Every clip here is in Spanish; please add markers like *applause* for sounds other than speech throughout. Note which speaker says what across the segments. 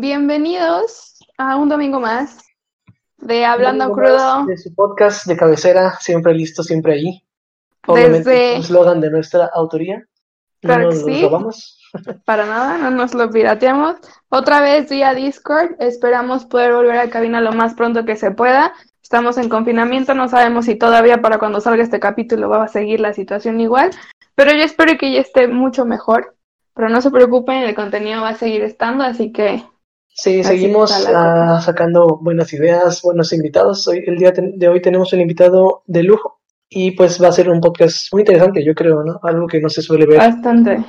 Speaker 1: bienvenidos a un domingo más de Hablando Crudo.
Speaker 2: De su podcast de cabecera, siempre listo, siempre allí. Obviamente, Desde... un eslogan de nuestra autoría.
Speaker 1: No nos lo robamos. *laughs* Para nada, no nos lo pirateamos. Otra vez vía Discord. Esperamos poder volver a cabina lo más pronto que se pueda. Estamos en confinamiento, no sabemos si todavía para cuando salga este capítulo va a seguir la situación igual, pero yo espero que ya esté mucho mejor. Pero no se preocupen, el contenido va a seguir estando, así que...
Speaker 2: Sí, seguimos uh, sacando buenas ideas, buenos invitados. Hoy, el día de hoy tenemos un invitado de lujo y pues va a ser un podcast muy interesante, yo creo, ¿no? Algo que no se suele ver.
Speaker 1: Bastante.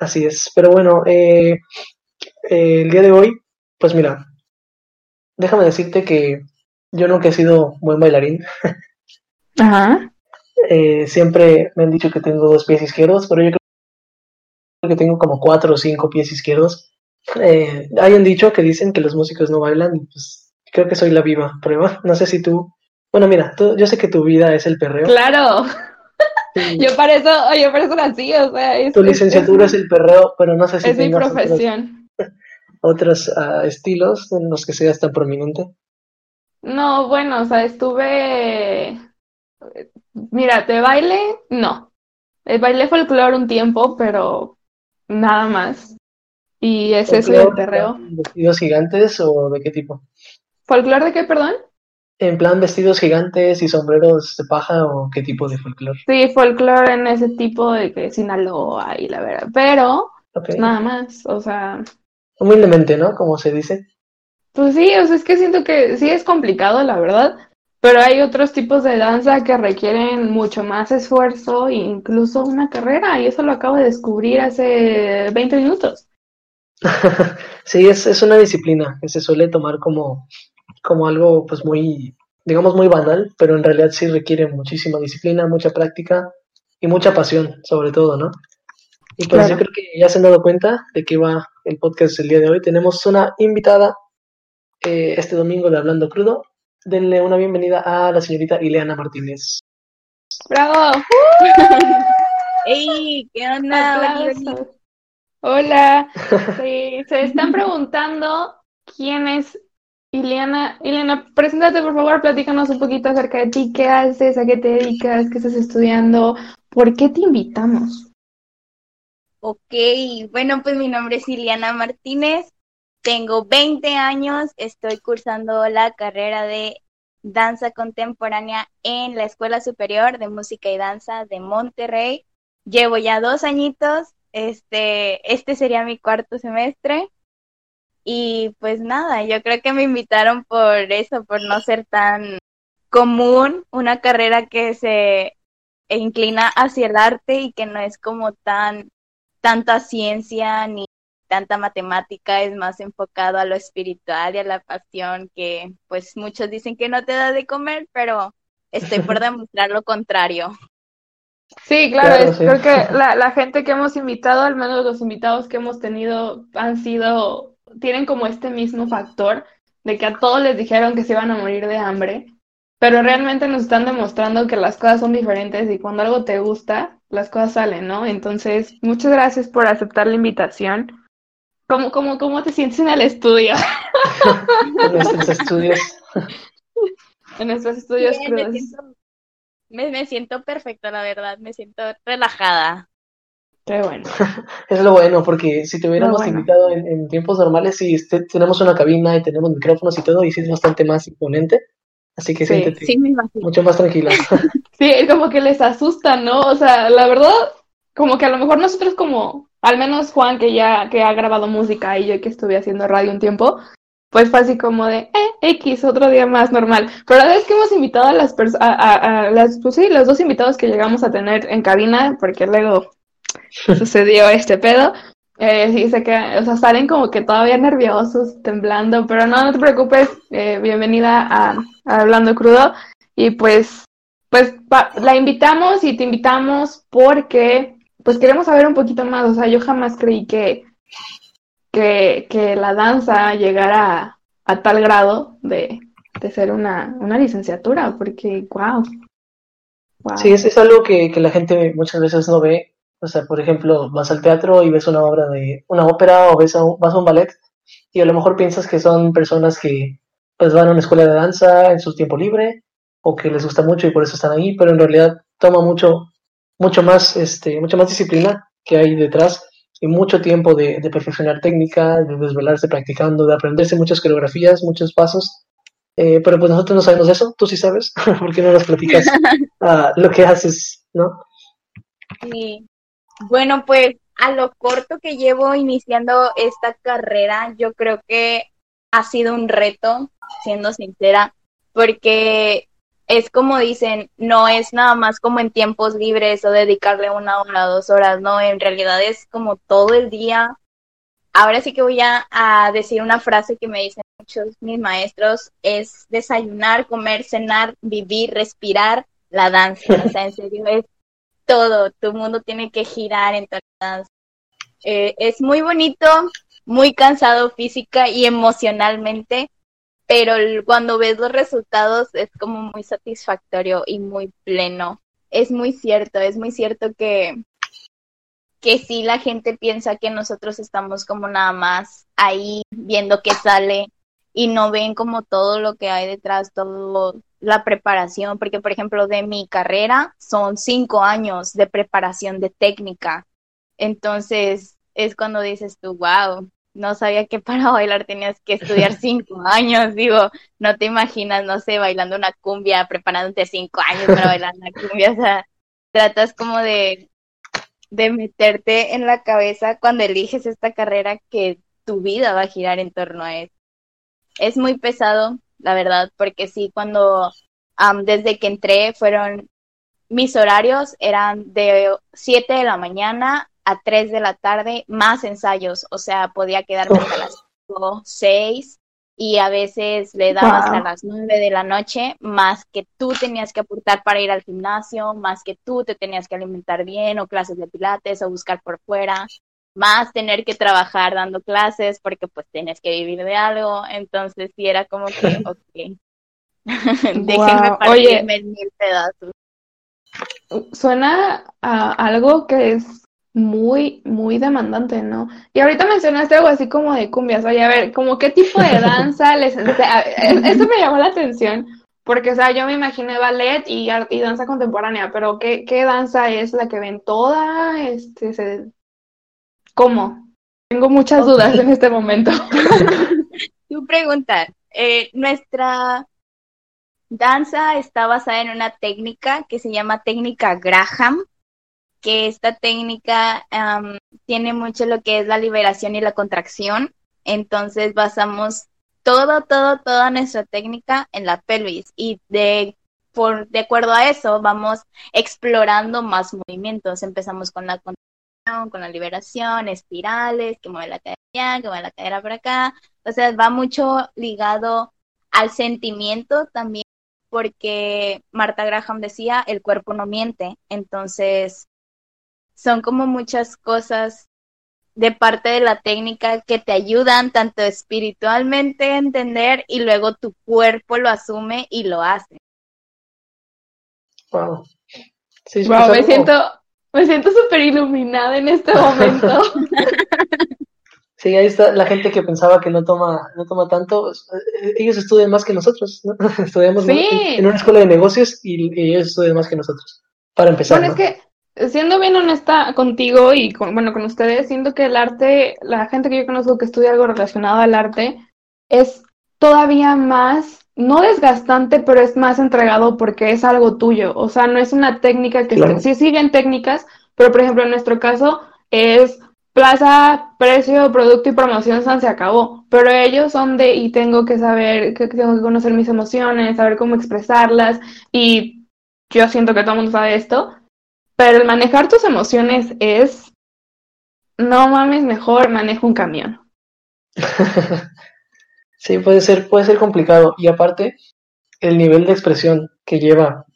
Speaker 2: Así es. Pero bueno, eh, eh, el día de hoy, pues mira, déjame decirte que yo nunca he sido buen bailarín. *laughs*
Speaker 1: Ajá.
Speaker 2: Eh, siempre me han dicho que tengo dos pies izquierdos, pero yo creo que tengo como cuatro o cinco pies izquierdos. Eh, hay un dicho que dicen que los músicos no bailan, y pues creo que soy la viva prueba. *laughs* No sé si tú. Bueno, mira, yo sé que tu vida es el perreo.
Speaker 1: Claro. *laughs* Yo para eso, yo para eso nací, o sea.
Speaker 2: tu licenciatura es, el perreo, pero no sé si
Speaker 1: es mi profesión.
Speaker 2: Otros, ah, estilos en los que seas tan prominente.
Speaker 1: No, bueno, o sea, estuve. Mira, de baile, no. El baile folclore un tiempo, pero nada más. Y es eso el perreo.
Speaker 2: ¿Vestidos gigantes o de qué tipo?
Speaker 1: ¿Folclore de qué, perdón?
Speaker 2: En plan vestidos gigantes y sombreros de paja o qué tipo de folclore?
Speaker 1: Sí, folclore en ese tipo de que Sinaloa y la verdad. Pero nada más, o sea.
Speaker 2: Humildemente, ¿no? Como se dice.
Speaker 1: Pues sí, o sea, es que siento que sí es complicado, la verdad. Pero hay otros tipos de danza que requieren mucho más esfuerzo e incluso una carrera, y eso lo acabo de descubrir hace 20 minutos. *laughs*
Speaker 2: sí, es, es una disciplina que se suele tomar como, como algo pues muy, digamos, muy banal, pero en realidad sí requiere muchísima disciplina, mucha práctica y mucha pasión, sobre todo, ¿no? Y pues yo creo que ya se han dado cuenta de que va el podcast el día de hoy. Tenemos una invitada eh, este domingo de Hablando Crudo denle una bienvenida a la señorita Ileana Martínez.
Speaker 1: ¡Bravo! *laughs*
Speaker 3: ¡Ey! ¿Qué onda?
Speaker 1: Hola. se están preguntando quién es Ileana. Ileana, preséntate por favor, platícanos un poquito acerca de ti, qué haces, a qué te dedicas, qué estás estudiando, por qué te invitamos.
Speaker 3: Ok, bueno, pues mi nombre es Ileana Martínez, tengo 20 años, estoy cursando la carrera de danza contemporánea en la Escuela Superior de Música y Danza de Monterrey. Llevo ya dos añitos, este, este sería mi cuarto semestre. Y pues nada, yo creo que me invitaron por eso, por no ser tan común, una carrera que se inclina hacia el arte y que no es como tan tanta ciencia ni tanta matemática, es más enfocado a lo espiritual y a la pasión que pues muchos dicen que no te da de comer, pero estoy por *laughs* demostrar lo contrario.
Speaker 1: Sí, claro, creo que *laughs* la, la gente que hemos invitado, al menos los invitados que hemos tenido, han sido, tienen como este mismo factor de que a todos les dijeron que se iban a morir de hambre, pero realmente nos están demostrando que las cosas son diferentes y cuando algo te gusta, las cosas salen, ¿no? Entonces, muchas gracias por aceptar la invitación. ¿Cómo, cómo, cómo te sientes en el estudio? *laughs*
Speaker 2: en nuestros estudios. *laughs*
Speaker 1: En nuestros estudios
Speaker 3: me, siento, siento perfecto, la verdad. Me siento relajada.
Speaker 1: Qué bueno. *laughs*
Speaker 2: es lo bueno, porque si te hubiéramos invitado en, tiempos normales, sí, este, tenemos una cabina y tenemos micrófonos y todo, y sí es bastante más imponente. Así que siéntete mucho más tranquila. *laughs*
Speaker 1: sí, es como que les asusta, ¿no? O sea, la verdad, como que a lo mejor nosotros como al menos Juan, que ya que ha grabado música y yo que estuve haciendo radio un tiempo, pues fue así como de, eh, X, otro día más normal. Pero la vez que hemos invitado a las personas, a, las, pues sí, los dos invitados que llegamos a tener en cabina, porque luego *laughs* sucedió este pedo, eh, sí, sé que, o sea, salen como que todavía nerviosos, temblando, pero no, no te preocupes, eh, bienvenida a, a, Hablando Crudo. Y pues, pues la invitamos y te invitamos porque pues queremos saber un poquito más. O sea, yo jamás creí que, que, que la danza llegara a, tal grado de, de ser una, una, licenciatura, porque, wow.
Speaker 2: Sí, es, es algo que, que, la gente muchas veces no ve. O sea, por ejemplo, vas al teatro y ves una obra de una ópera o ves a un, vas a un ballet y a lo mejor piensas que son personas que pues van a una escuela de danza en su tiempo libre o que les gusta mucho y por eso están ahí, pero en realidad toma mucho, mucho más, este, mucha más disciplina que hay detrás y mucho tiempo de, perfeccionar técnica, de desvelarse practicando, de aprenderse muchas coreografías, muchos pasos. Eh, pero pues nosotros no sabemos eso, tú sí sabes, *laughs* ¿por qué no nos platicas uh, *laughs* lo que haces, no?
Speaker 3: Sí. Bueno, pues a lo corto que llevo iniciando esta carrera, yo creo que ha sido un reto, siendo sincera, porque es como dicen, no es nada más como en tiempos libres o dedicarle una hora, dos horas, no, en realidad es como todo el día. Ahora sí que voy a, a decir una frase que me dicen muchos mis maestros, es desayunar, comer, cenar, vivir, respirar la danza. O sea, en serio, es todo, tu mundo tiene que girar en todas eh, es muy bonito, muy cansado física y emocionalmente, pero cuando ves los resultados es como muy satisfactorio y muy pleno. Es muy cierto, es muy cierto que, que sí la gente piensa que nosotros estamos como nada más ahí viendo qué sale y no ven como todo lo que hay detrás, todo la preparación, porque por ejemplo de mi carrera son cinco años de preparación de técnica. Entonces es cuando dices tú, wow, no sabía que para bailar tenías que estudiar *laughs* cinco años. Digo, no te imaginas, no sé, bailando una cumbia, preparándote cinco años para bailar una cumbia. O sea, tratas como de, de meterte en la cabeza cuando eliges esta carrera que tu vida va a girar en torno a eso. Es muy pesado, la verdad, porque sí, cuando desde que entré fueron mis horarios eran de 7 de la mañana a 3 de la tarde, más ensayos, o sea, podía quedarme hasta las 5, 6 y a veces le daba hasta las 9 de la noche, más que tú tenías que aportar para ir al gimnasio, más que tú te tenías que alimentar bien o clases de pilates o buscar por fuera, más tener que trabajar dando clases porque pues tienes que vivir de algo, entonces sí era como que, *laughs* ok, *laughs* déjenme partirme en mil pedazos.
Speaker 1: Suena a algo que es muy, muy demandante, ¿no? Y ahorita mencionaste algo así como de cumbias, oye, a ver, como qué tipo de danza les... Eso me llamó la atención, porque, o sea, yo me imaginé ballet y, y danza contemporánea, pero ¿qué, ¿qué danza es la que ven toda? Este, se... ¿Cómo? Tengo muchas dudas en este momento. *laughs*
Speaker 3: Tu pregunta, eh, nuestra danza está basada en una técnica que se llama técnica Graham, que esta técnica tiene mucho lo que es la liberación y la contracción. Entonces basamos todo, todo, toda nuestra técnica en la pelvis y de, por, de acuerdo a eso vamos explorando más movimientos. Empezamos con la contracción, con la liberación, espirales, que mueve la cadera que mueve la cadera por acá. O sea, va mucho ligado al sentimiento también porque Marta Graham decía, el cuerpo no miente. Entonces, son como muchas cosas de parte de la técnica que te ayudan tanto espiritualmente a entender y luego tu cuerpo lo asume y lo hace.
Speaker 2: Wow.
Speaker 1: me siento me siento súper iluminada en este momento. *laughs*
Speaker 2: Sí, ahí está la gente que pensaba que no toma, no toma tanto. Ellos estudian más que nosotros, ¿no? *laughs* Estudiamos en una escuela de negocios y, ellos estudian más que nosotros. Para empezar.
Speaker 1: Bueno, es que siendo bien honesta contigo y con, bueno, con ustedes, siento que el arte, la gente que yo conozco que estudia algo relacionado al arte, es todavía más, no desgastante, pero es más entregado porque es algo tuyo. O sea, no es una técnica que sí siguen técnicas, pero por ejemplo en nuestro caso es plaza, precio, producto y promoción, se acabó. Pero ellos son de, y tengo que saber, que tengo que conocer mis emociones, saber cómo expresarlas, y yo siento que todo el mundo sabe esto, pero el manejar tus emociones es, no mames, mejor manejo un camión. *laughs*
Speaker 2: sí, puede ser, puede ser complicado. Y aparte, el nivel de expresión que lleva,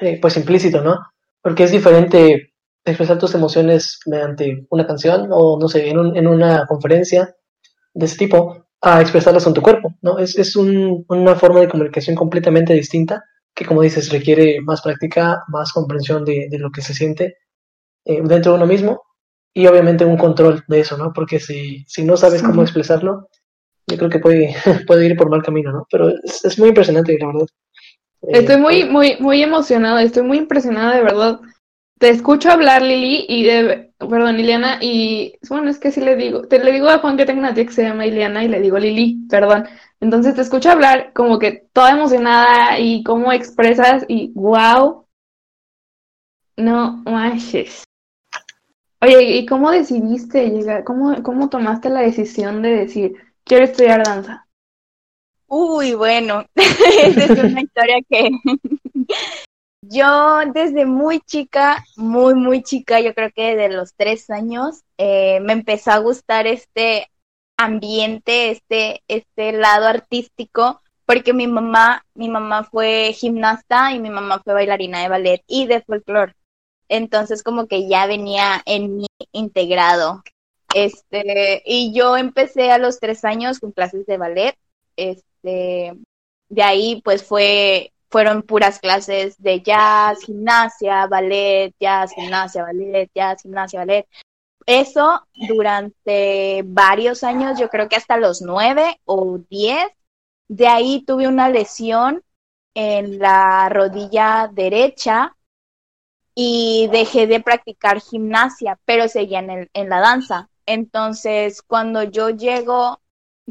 Speaker 2: eh, pues implícito, ¿no? Porque es diferente expresar tus emociones mediante una canción o, no sé, en, un, en una conferencia de ese tipo, a expresarlas con tu cuerpo, ¿no? Es, es un, una forma de comunicación completamente distinta que como dices requiere más práctica, más comprensión de, lo que se siente eh, dentro de uno mismo y obviamente un control de eso, ¿no? Porque si, si no sabes cómo expresarlo, yo creo que puede, *laughs* puede ir por mal camino, ¿no? Pero es, muy impresionante, la verdad.
Speaker 1: Estoy muy, muy, muy emocionada, estoy muy impresionada de verdad. Te escucho hablar, Lili, y de, perdón, Liliana, y bueno, es que sí le digo, te le digo a Juan que tengo una tía que se llama Liliana y le digo Lili, perdón. Entonces te escucho hablar como que toda emocionada y cómo expresas y wow, no manches. Oye, ¿y cómo decidiste llegar, cómo, cómo tomaste la decisión de decir, quiero estudiar danza?
Speaker 3: Uy, bueno, *laughs* esa es una historia que yo desde muy chica, muy, muy chica, yo creo que de los tres años, eh, me empezó a gustar este ambiente, este, este lado artístico, porque mi mamá, mi mamá fue gimnasta y mi mamá fue bailarina de ballet y de folclore. Entonces como que ya venía en mí integrado. Este, y yo empecé a los tres años con clases de ballet. Este, de ahí pues fue, fueron puras clases de jazz, gimnasia, ballet, jazz, gimnasia, ballet, jazz, gimnasia, ballet. Eso durante varios años, yo creo que hasta los nueve o diez. De ahí tuve una lesión en la rodilla derecha y dejé de practicar gimnasia, pero seguía en, en la danza. Entonces, cuando yo llego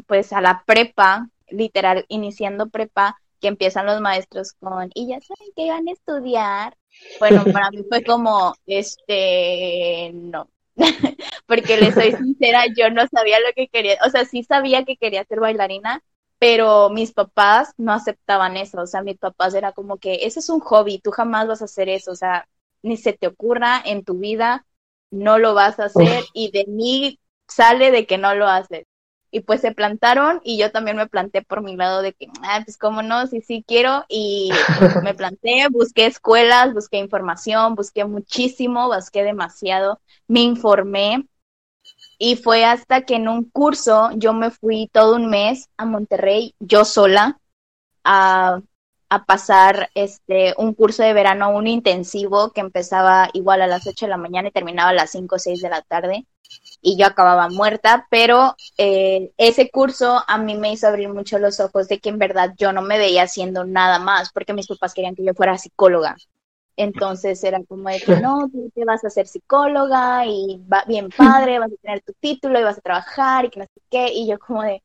Speaker 3: pues a la prepa, literal, iniciando prepa, que empiezan los maestros con, y ya saben que van a estudiar. Bueno, *laughs* para mí fue como, este, no, *laughs* porque le soy sincera, yo no sabía lo que quería, o sea, sí sabía que quería ser bailarina, pero mis papás no aceptaban eso, o sea, mis papás era como que, ese es un hobby, tú jamás vas a hacer eso, o sea, ni se te ocurra en tu vida, no lo vas a hacer y de mí sale de que no lo haces. Y pues se plantaron y yo también me planté por mi lado de que, ah, pues cómo no, sí, sí quiero. Y *laughs* me planté, busqué escuelas, busqué información, busqué muchísimo, busqué demasiado, me informé. Y fue hasta que en un curso yo me fui todo un mes a Monterrey, yo sola, a a pasar este un curso de verano, un intensivo que empezaba igual a las 8 de la mañana y terminaba a las 5 o 6 de la tarde y yo acababa muerta, pero eh, ese curso a mí me hizo abrir mucho los ojos de que en verdad yo no me veía haciendo nada más porque mis papás querían que yo fuera psicóloga. Entonces era como de que no, tú te vas a ser psicóloga y va bien padre, vas a tener tu título y vas a trabajar y que no sé qué. Y yo como de,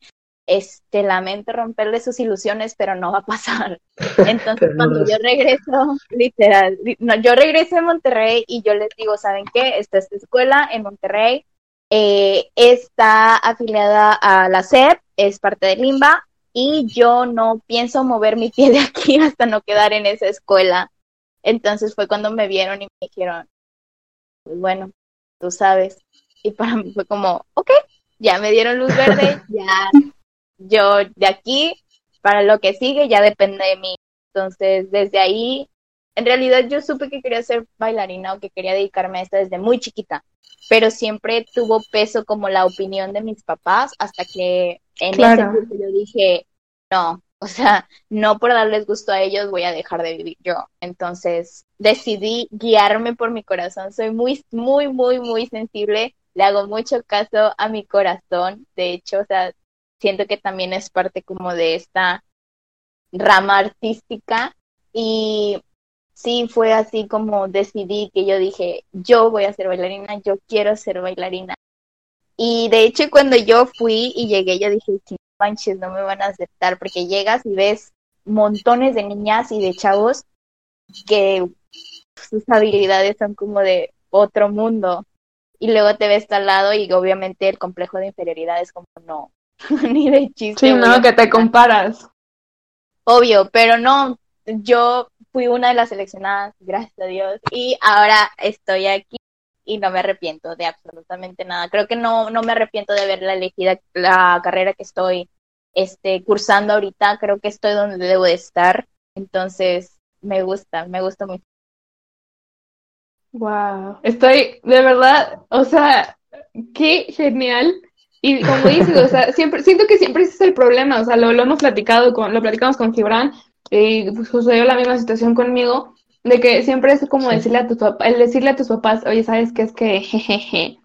Speaker 3: este, lamento romperle sus ilusiones, pero no va a pasar. *laughs* Entonces, cuando yo regreso, literal, no, yo regreso a Monterrey y yo les digo, ¿saben qué? Esta es escuela en Monterrey, eh, está afiliada a la SEP, es parte de Limba, y yo no pienso mover mi pie de aquí *laughs* hasta no quedar en esa escuela. Entonces fue cuando me vieron y me dijeron, pues bueno, tú sabes. Y para mí fue como, ok, ya me dieron luz verde, *laughs* ya yo de aquí para lo que sigue ya depende de mí. Entonces, desde ahí, en realidad yo supe que quería ser bailarina o que quería dedicarme a esto desde muy chiquita, pero siempre tuvo peso como la opinión de mis papás hasta que en ese punto yo dije, no, o sea, no por darles gusto a ellos voy a dejar de vivir yo. Entonces, decidí guiarme por mi corazón. Soy muy, muy, muy, muy sensible. Le hago mucho caso a mi corazón. De hecho, o sea, siento que también es parte como de esta rama artística y sí fue así como decidí que yo dije, yo voy a ser bailarina, yo quiero ser bailarina. Y de hecho cuando yo fui y llegué, yo dije, manches, no me van a aceptar porque llegas y ves montones de niñas y de chavos que sus habilidades son como de otro mundo. Y luego te ves al lado y obviamente el complejo de inferioridad es como, no, *laughs* ni de chiste.
Speaker 1: Sí, no, que te comparas.
Speaker 3: Obvio, pero no, yo fui una de las seleccionadas, gracias a Dios, y ahora estoy aquí y no me arrepiento de absolutamente nada. Creo que no, no me arrepiento de haberla elegida la carrera que estoy este, cursando ahorita. Creo que estoy donde debo de estar. Entonces, me gusta, me gusta mucho.
Speaker 1: Wow, estoy de verdad, o sea, qué genial y como dices, o sea, *laughs* siempre, siento que siempre ese es el problema, o sea, lo, lo hemos platicado, con, lo platicamos con Gibran, y pues, sucedió la misma situación conmigo, de que siempre es como decirle a tus papás, el decirle a tus papás, oye, ¿sabes qué es que, jejeje,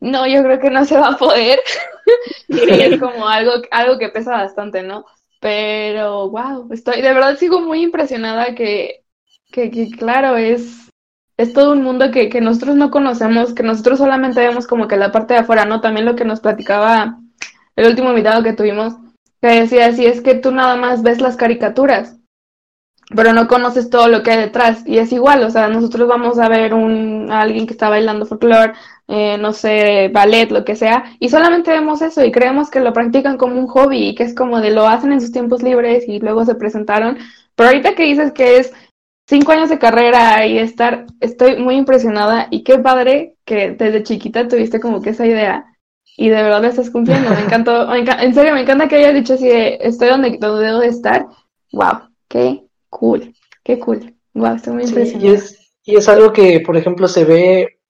Speaker 1: no, yo creo que no se va a poder. *laughs* es como algo, algo que pesa bastante, ¿no? Pero, wow, estoy, de verdad sigo muy impresionada que, que, que claro, es, es todo un mundo que, que nosotros no conocemos, que nosotros solamente vemos como que la parte de afuera, ¿no? También lo que nos platicaba el último invitado que tuvimos, que decía, si es que tú nada más ves las caricaturas, pero no conoces todo lo que hay detrás. Y es igual, o sea, nosotros vamos a ver un, a alguien que está bailando folclore, eh, no sé, ballet, lo que sea, y solamente vemos eso y creemos que lo practican como un hobby y que es como de lo hacen en sus tiempos libres y luego se presentaron. Pero ahorita que dices que es cinco años de carrera y estar, estoy muy impresionada y qué padre que desde chiquita tuviste como que esa idea y de verdad la estás cumpliendo. Me encantó, en serio, me encanta que hayas dicho así de estoy donde, donde debo de estar. Wow, qué cool, qué cool. Wow, estoy muy impresionada.
Speaker 2: y, es, y es algo que, por ejemplo, se ve,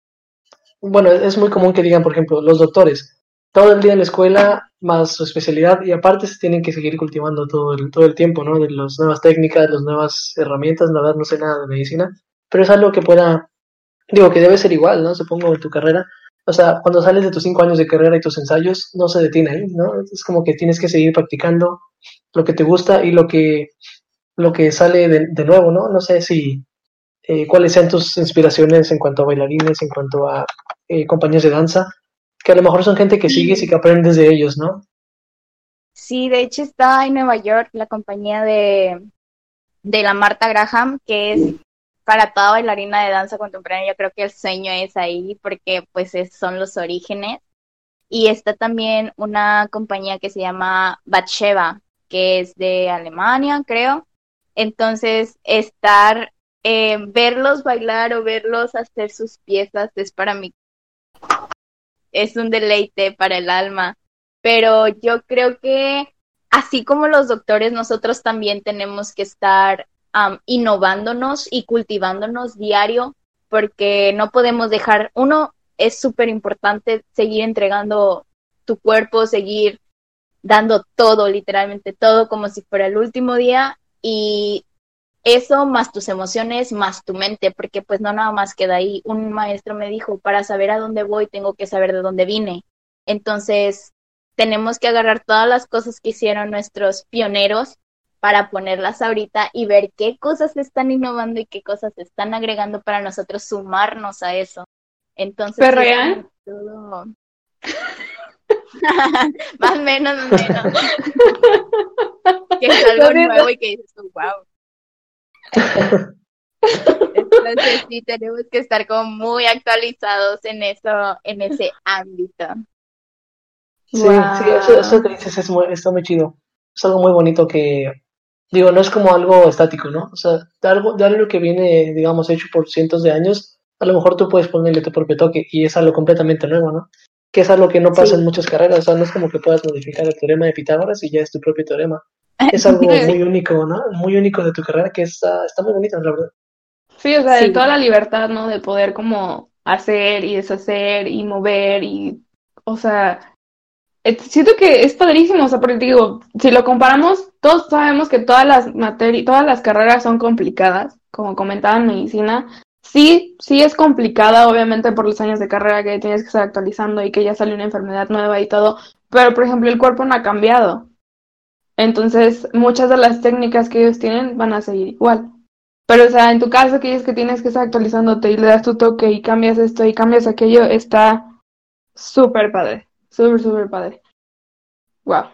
Speaker 2: bueno, es muy común que digan, por ejemplo, los doctores, todo el día en la escuela, más su especialidad, y aparte se tienen que seguir cultivando todo el, todo el tiempo, ¿no? De las nuevas técnicas, las nuevas herramientas, la verdad no sé nada de medicina, pero es algo que pueda, digo, que debe ser igual, ¿no? Supongo en tu carrera, o sea, cuando sales de tus cinco años de carrera y tus ensayos, no se detiene ahí, ¿no? Es como que tienes que seguir practicando lo que te gusta y lo que, lo que sale de, nuevo, ¿no? No sé si, eh, cuáles sean tus inspiraciones en cuanto a bailarines, en cuanto a eh, compañías de danza, que a lo mejor son gente que sigues y que aprendes de ellos, ¿no?
Speaker 3: Sí, de hecho está en Nueva York la compañía de, de la Marta Graham, que es para toda bailarina de danza contemporánea, yo creo que el sueño es ahí porque pues son los orígenes. Y está también una compañía que se llama Batsheva, que es de Alemania, creo. Entonces, estar, eh, verlos bailar o verlos hacer sus piezas es para mí, es un deleite para el alma. Pero yo creo que así como los doctores, nosotros también tenemos que estar innovándonos y cultivándonos diario, porque no podemos dejar, uno, es súper importante seguir entregando tu cuerpo, seguir dando todo, literalmente todo, como si fuera el último día, y eso más tus emociones, más tu mente, porque pues no nada más queda ahí. Un maestro me dijo, para saber a dónde voy, tengo que saber de dónde vine. Entonces, tenemos que agarrar todas las cosas que hicieron nuestros pioneros para ponerlas ahorita y ver qué cosas se están innovando y qué cosas se están agregando para nosotros sumarnos a eso. Entonces,
Speaker 1: ¿Perrean?
Speaker 3: Todo... *laughs* más o menos, menos. *laughs* que es algo nuevo y que dices, wow. Entonces sí tenemos que estar como muy actualizados en eso, en ese ámbito.
Speaker 2: Sí, sí, eso, eso que dices es muy, está muy chido. Es algo muy bonito que, digo, no es como algo estático, ¿no? O sea, de algo, de algo que viene, digamos, hecho por cientos de años, a lo mejor tú puedes ponerle tu propio toque y es algo completamente nuevo, ¿no? Que es algo que no pasa en muchas carreras, o sea, no es como que puedas modificar el teorema de Pitágoras y ya es tu propio teorema. Es algo *laughs* muy único, ¿no? Muy único de tu carrera que está, está muy bonito, la verdad.
Speaker 1: Sí, o sea, de toda la libertad, ¿no? De poder como hacer y deshacer y mover y, o sea, siento que es padrísimo, o sea, porque digo, si lo comparamos, todos sabemos que todas las materias, todas las carreras son complicadas, como comentaba en medicina. Sí, sí es complicada, obviamente, por los años de carrera que tienes que estar actualizando y que ya sale una enfermedad nueva y todo, pero por ejemplo, el cuerpo no ha cambiado. Entonces, muchas de las técnicas que ellos tienen van a seguir igual. Pero, o sea, en tu caso que es que tienes que estar actualizándote y le das tu toque y cambias esto y cambias aquello, está súper padre. Súper, súper padre. Wow.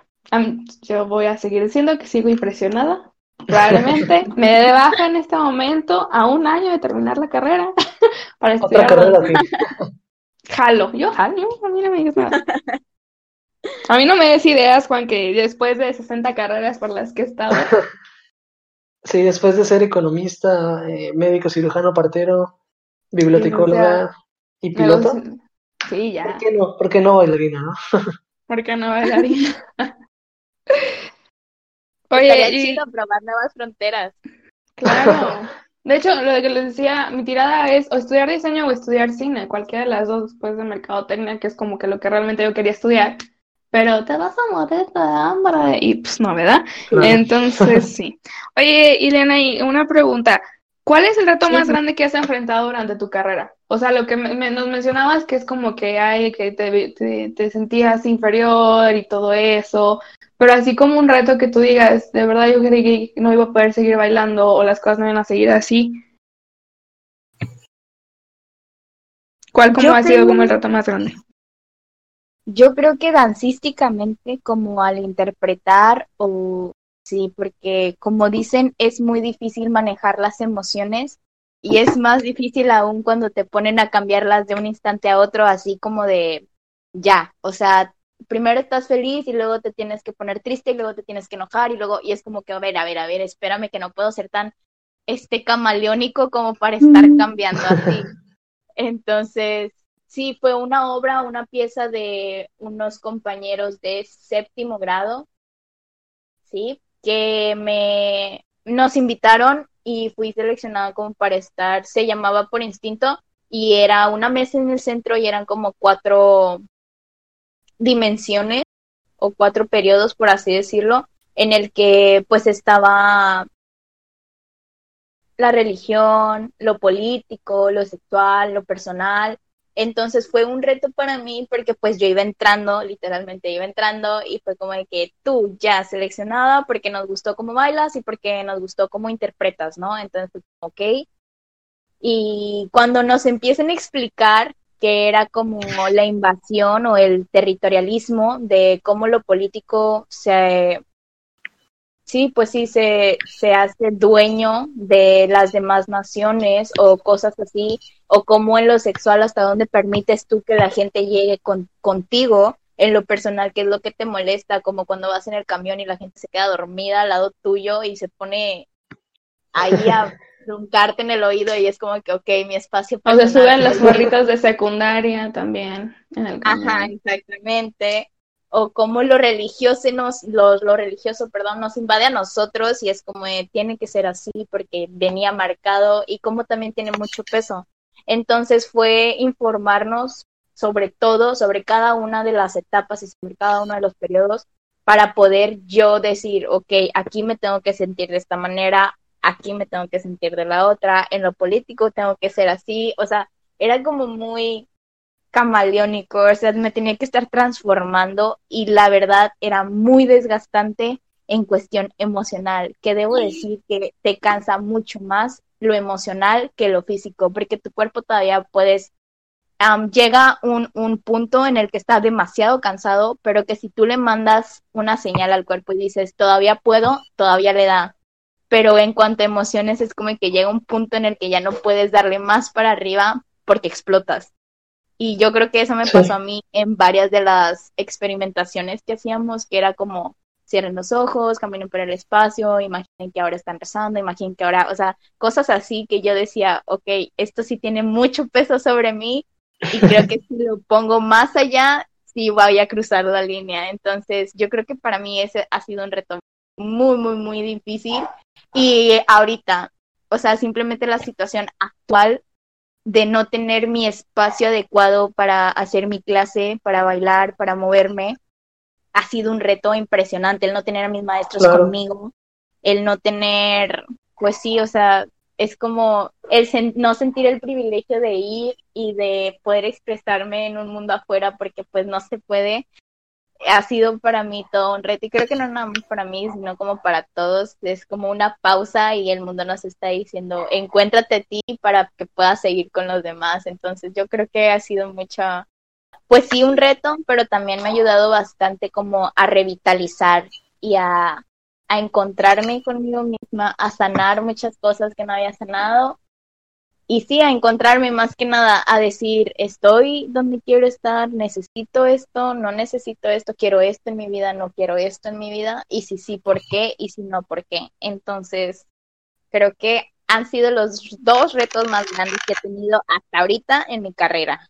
Speaker 1: yo voy a seguir diciendo que sigo impresionada. Probablemente *laughs* me dé de baja en este momento a un año de terminar la carrera *laughs* para estudiar.
Speaker 2: Otra carrera, sí. *laughs*
Speaker 1: Jalo, yo jalo, a mí no me digas nada. A mí no me des ideas, Juan, que después de 60 carreras por las que he estado.
Speaker 2: Sí, después de ser economista, eh, médico, cirujano, partero, bibliotecóloga y piloto.
Speaker 1: Sí, ya.
Speaker 2: ¿Por qué no, ¿Por qué no bailarina, no? *laughs*
Speaker 1: ¿Por qué no bailarina? *laughs*
Speaker 3: Oye, y... chido probar nuevas fronteras.
Speaker 1: Claro. *laughs* De hecho, lo que les decía, mi tirada es o estudiar diseño o estudiar cine, cualquiera de las dos después de mercadotecnia, que es como que lo que realmente yo quería estudiar. Pero te vas a morir de hambre y pues no, ¿verdad? Entonces sí. Oye, Elena, y una pregunta. ¿Cuál es el reto más grande que has enfrentado durante tu carrera? O sea, lo que me, nos mencionabas que es como que hay que te, te, sentías inferior y todo eso, pero así como un reto que tú digas, de verdad yo creí que no iba a poder seguir bailando o las cosas no iban a seguir así. ¿Cuál como ha sido como el reto más grande?
Speaker 3: Yo creo que dancísticamente, como al interpretar o sí, porque como dicen, es muy difícil manejar las emociones y es más difícil aún cuando te ponen a cambiarlas de un instante a otro, así como de ya, o sea, primero estás feliz y luego te tienes que poner triste y luego te tienes que enojar y luego, y es como que, a ver, a ver, a ver, espérame que no puedo ser tan este camaleónico como para estar cambiando así. *laughs* Entonces, sí, fue una obra, una pieza de unos compañeros de séptimo grado, sí, que me nos invitaron y fui seleccionada como para estar, se llamaba por instinto y era una mesa en el centro y eran como cuatro dimensiones o cuatro periodos, por así decirlo, en el que pues estaba la religión, lo político, lo sexual, lo personal. Entonces fue un reto para mí porque pues yo iba entrando, literalmente iba entrando y fue como de que tú ya seleccionada porque nos gustó cómo bailas y porque nos gustó cómo interpretas, ¿no? Entonces, ok. Y cuando nos empiecen a explicar que era como la invasión o el territorialismo de cómo lo político se, sí, pues sí, se, se hace dueño de las demás naciones o cosas así, o cómo en lo sexual hasta dónde permites tú que la gente llegue con, contigo en lo personal, que es lo que te molesta, como cuando vas en el camión y la gente se queda dormida al lado tuyo y se pone ahí a *laughs* truncarte en el oído y es como que, ok, mi espacio
Speaker 1: O se suben las morritas de secundaria también. En el
Speaker 3: Ajá, exactamente. O como lo religioso nos, lo, lo religioso, perdón, nos invade a nosotros y es como tiene que ser así porque venía marcado y como también tiene mucho peso. Entonces fue informarnos sobre todo, sobre cada una de las etapas y sobre cada uno de los periodos para poder yo decir, ok, aquí me tengo que sentir de esta manera, aquí me tengo que sentir de la otra, en lo político tengo que ser así, o sea, era como muy camaleónico, o sea, me tenía que estar transformando y la verdad era muy desgastante en cuestión emocional, que debo decir que te cansa mucho más lo emocional que lo físico, porque tu cuerpo todavía puedes, llega un, un punto en el que está demasiado cansado, pero que si tú le mandas una señal al cuerpo y dices, todavía puedo, todavía le da, pero en cuanto a emociones es como que llega un punto en el que ya no puedes darle más para arriba porque explotas. Y yo creo que eso me pasó a mí en varias de las experimentaciones que hacíamos, que era como cierren los ojos, caminen por el espacio, imaginen que ahora están rezando, imaginen que ahora, o sea, cosas así que yo decía, ok, esto sí tiene mucho peso sobre mí y creo que *laughs* si lo pongo más allá, sí voy a cruzar la línea. Entonces, yo creo que para mí ese ha sido un reto muy, muy, muy difícil y ahorita, o sea, simplemente la situación actual de no tener mi espacio adecuado para hacer mi clase, para bailar, para moverme, ha sido un reto impresionante el no tener a mis maestros conmigo, el no tener, pues sí, o sea, es como el no sentir el privilegio de ir y de poder expresarme en un mundo afuera porque pues no se puede ha sido para mí todo un reto y creo que no nada más para mí, sino como para todos. Es como una pausa y el mundo nos está diciendo, encuéntrate a ti para que puedas seguir con los demás. Entonces yo creo que ha sido mucha, pues sí, un reto, pero también me ha ayudado bastante como a revitalizar y a, a encontrarme conmigo misma, a sanar muchas cosas que no había sanado y sí, a encontrarme más que nada, a decir, estoy donde quiero estar, necesito esto, no necesito esto, quiero esto en mi vida, no quiero esto en mi vida, y si sí, ¿por qué? Y si no, ¿por qué? Entonces, creo que han sido los dos retos más grandes que he tenido hasta ahorita en mi carrera.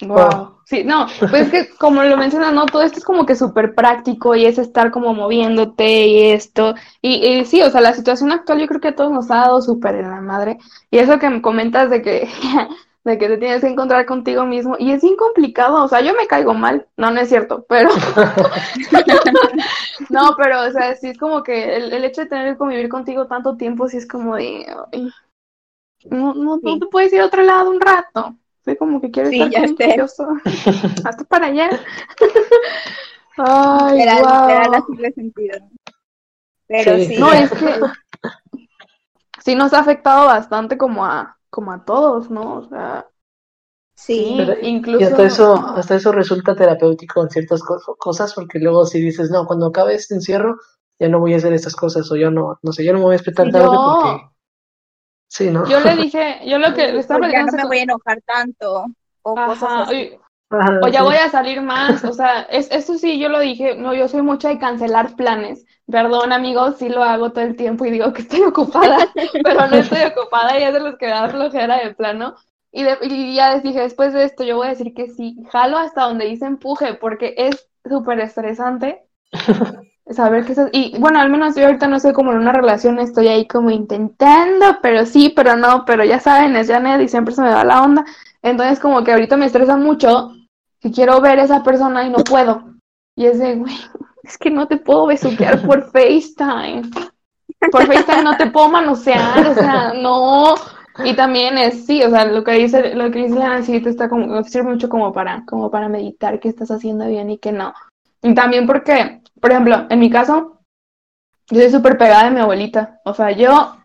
Speaker 1: Wow. Sí, no, pues es que como lo mencionas, no, todo esto es como que súper práctico y es estar como moviéndote y esto. Y, sí, o sea, la situación actual yo creo que a todos nos ha dado súper en la madre. Y eso que me comentas de que, *laughs* de que te tienes que encontrar contigo mismo. Y es bien complicado, o sea, yo me caigo mal, no, no es cierto, pero... *laughs* no, pero, o sea, sí es como que el, el hecho de tener que convivir contigo tanto tiempo, sí es como de... No, no, no te puedes ir a otro lado un rato. Soy como que quiero
Speaker 3: Sí,
Speaker 1: estar
Speaker 3: ya
Speaker 1: con. *laughs* Hasta para allá. *laughs* Ay,
Speaker 3: sentido. Pero
Speaker 2: Sí.
Speaker 3: sí.
Speaker 1: No, es que sí nos ha afectado bastante como a, como a todos, ¿no? O sea,
Speaker 3: sí.
Speaker 2: Pero-
Speaker 1: incluso.
Speaker 2: Y hasta eso, hasta eso resulta terapéutico en ciertas co- cosas, porque luego si dices, no, cuando acabe este encierro, ya no voy a hacer estas cosas, o yo no, no sé, yo no me voy a despertar
Speaker 1: Sí,
Speaker 2: tarde porque... Sí, ¿no?
Speaker 1: Yo le *laughs* dije, yo lo que le estaba
Speaker 3: Pues ya no me voy a enojar tanto. O cosas así.
Speaker 2: Ajá,
Speaker 1: O ya
Speaker 2: sí.
Speaker 1: voy a salir más, o sea, es, eso sí, yo lo dije, no, yo soy mucha de cancelar planes. Perdón, amigos, sí lo hago todo el tiempo y digo que estoy *laughs* ocupada, pero no estoy ocupada y es de los que da flojera de plano. Y, de- y ya les dije, después de esto, yo voy a decir que sí, jalo hasta donde dice empuje, porque es súper estresante *laughs* saber que y bueno, al menos yo ahorita no estoy como en una relación, estoy ahí como intentando, pero sí, pero no, pero ya saben, es Janet y siempre se me va la onda. Entonces como que ahorita me estresa mucho que quiero ver a esa persona y no puedo. Y es de, güey, *laughs* es que no te puedo besuquear por *laughs* FaceTime. Por FaceTime no te puedo manosear, o sea, no. Y también es, sí, o sea, lo que dice, lo que dice la Nancy está como, sirve mucho como para, como para meditar qué estás haciendo bien y qué no. Y también porque, por ejemplo, en mi caso, yo soy súper pegada de mi abuelita. O sea, yo,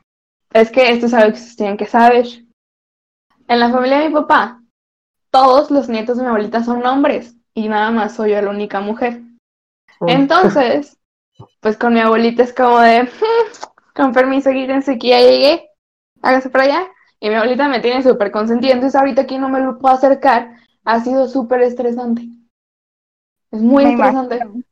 Speaker 1: es que esto es algo que se tienen que saber. En la familia de mi papá, todos los nietos de mi abuelita son hombres y nada más soy yo la única mujer. Entonces, pues con mi abuelita es como de, "Hmm, con permiso, quítense que ya llegué, hágase para allá. Y mi abuelita me tiene súper consentida, entonces ahorita que no me lo puedo acercar, ha sido súper estresante. Es muy
Speaker 3: Me
Speaker 1: estresante.
Speaker 3: imagino.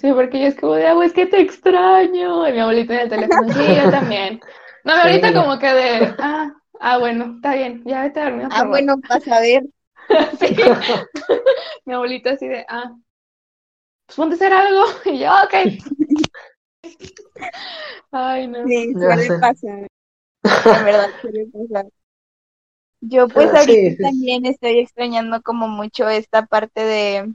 Speaker 1: Sí, porque yo es como de, "Ah, es que te extraño. Y mi abuelita en el teléfono, sí, yo *laughs* también. No, mi abuelita
Speaker 2: Sí.
Speaker 1: como que de, ah, ah, bueno, está bien, ya vete a dormir.
Speaker 3: Ah, bueno, para saber. *laughs*
Speaker 1: Sí. *laughs* Mi abuelita así de, ah, pues ponte a hacer algo. Y yo, ok. Ay, no.
Speaker 3: Sí, suele pasar. En verdad, suele pasar. Yo pues
Speaker 2: Ah, sí,
Speaker 3: ahorita
Speaker 2: sí.
Speaker 3: también estoy extrañando como mucho esta parte de,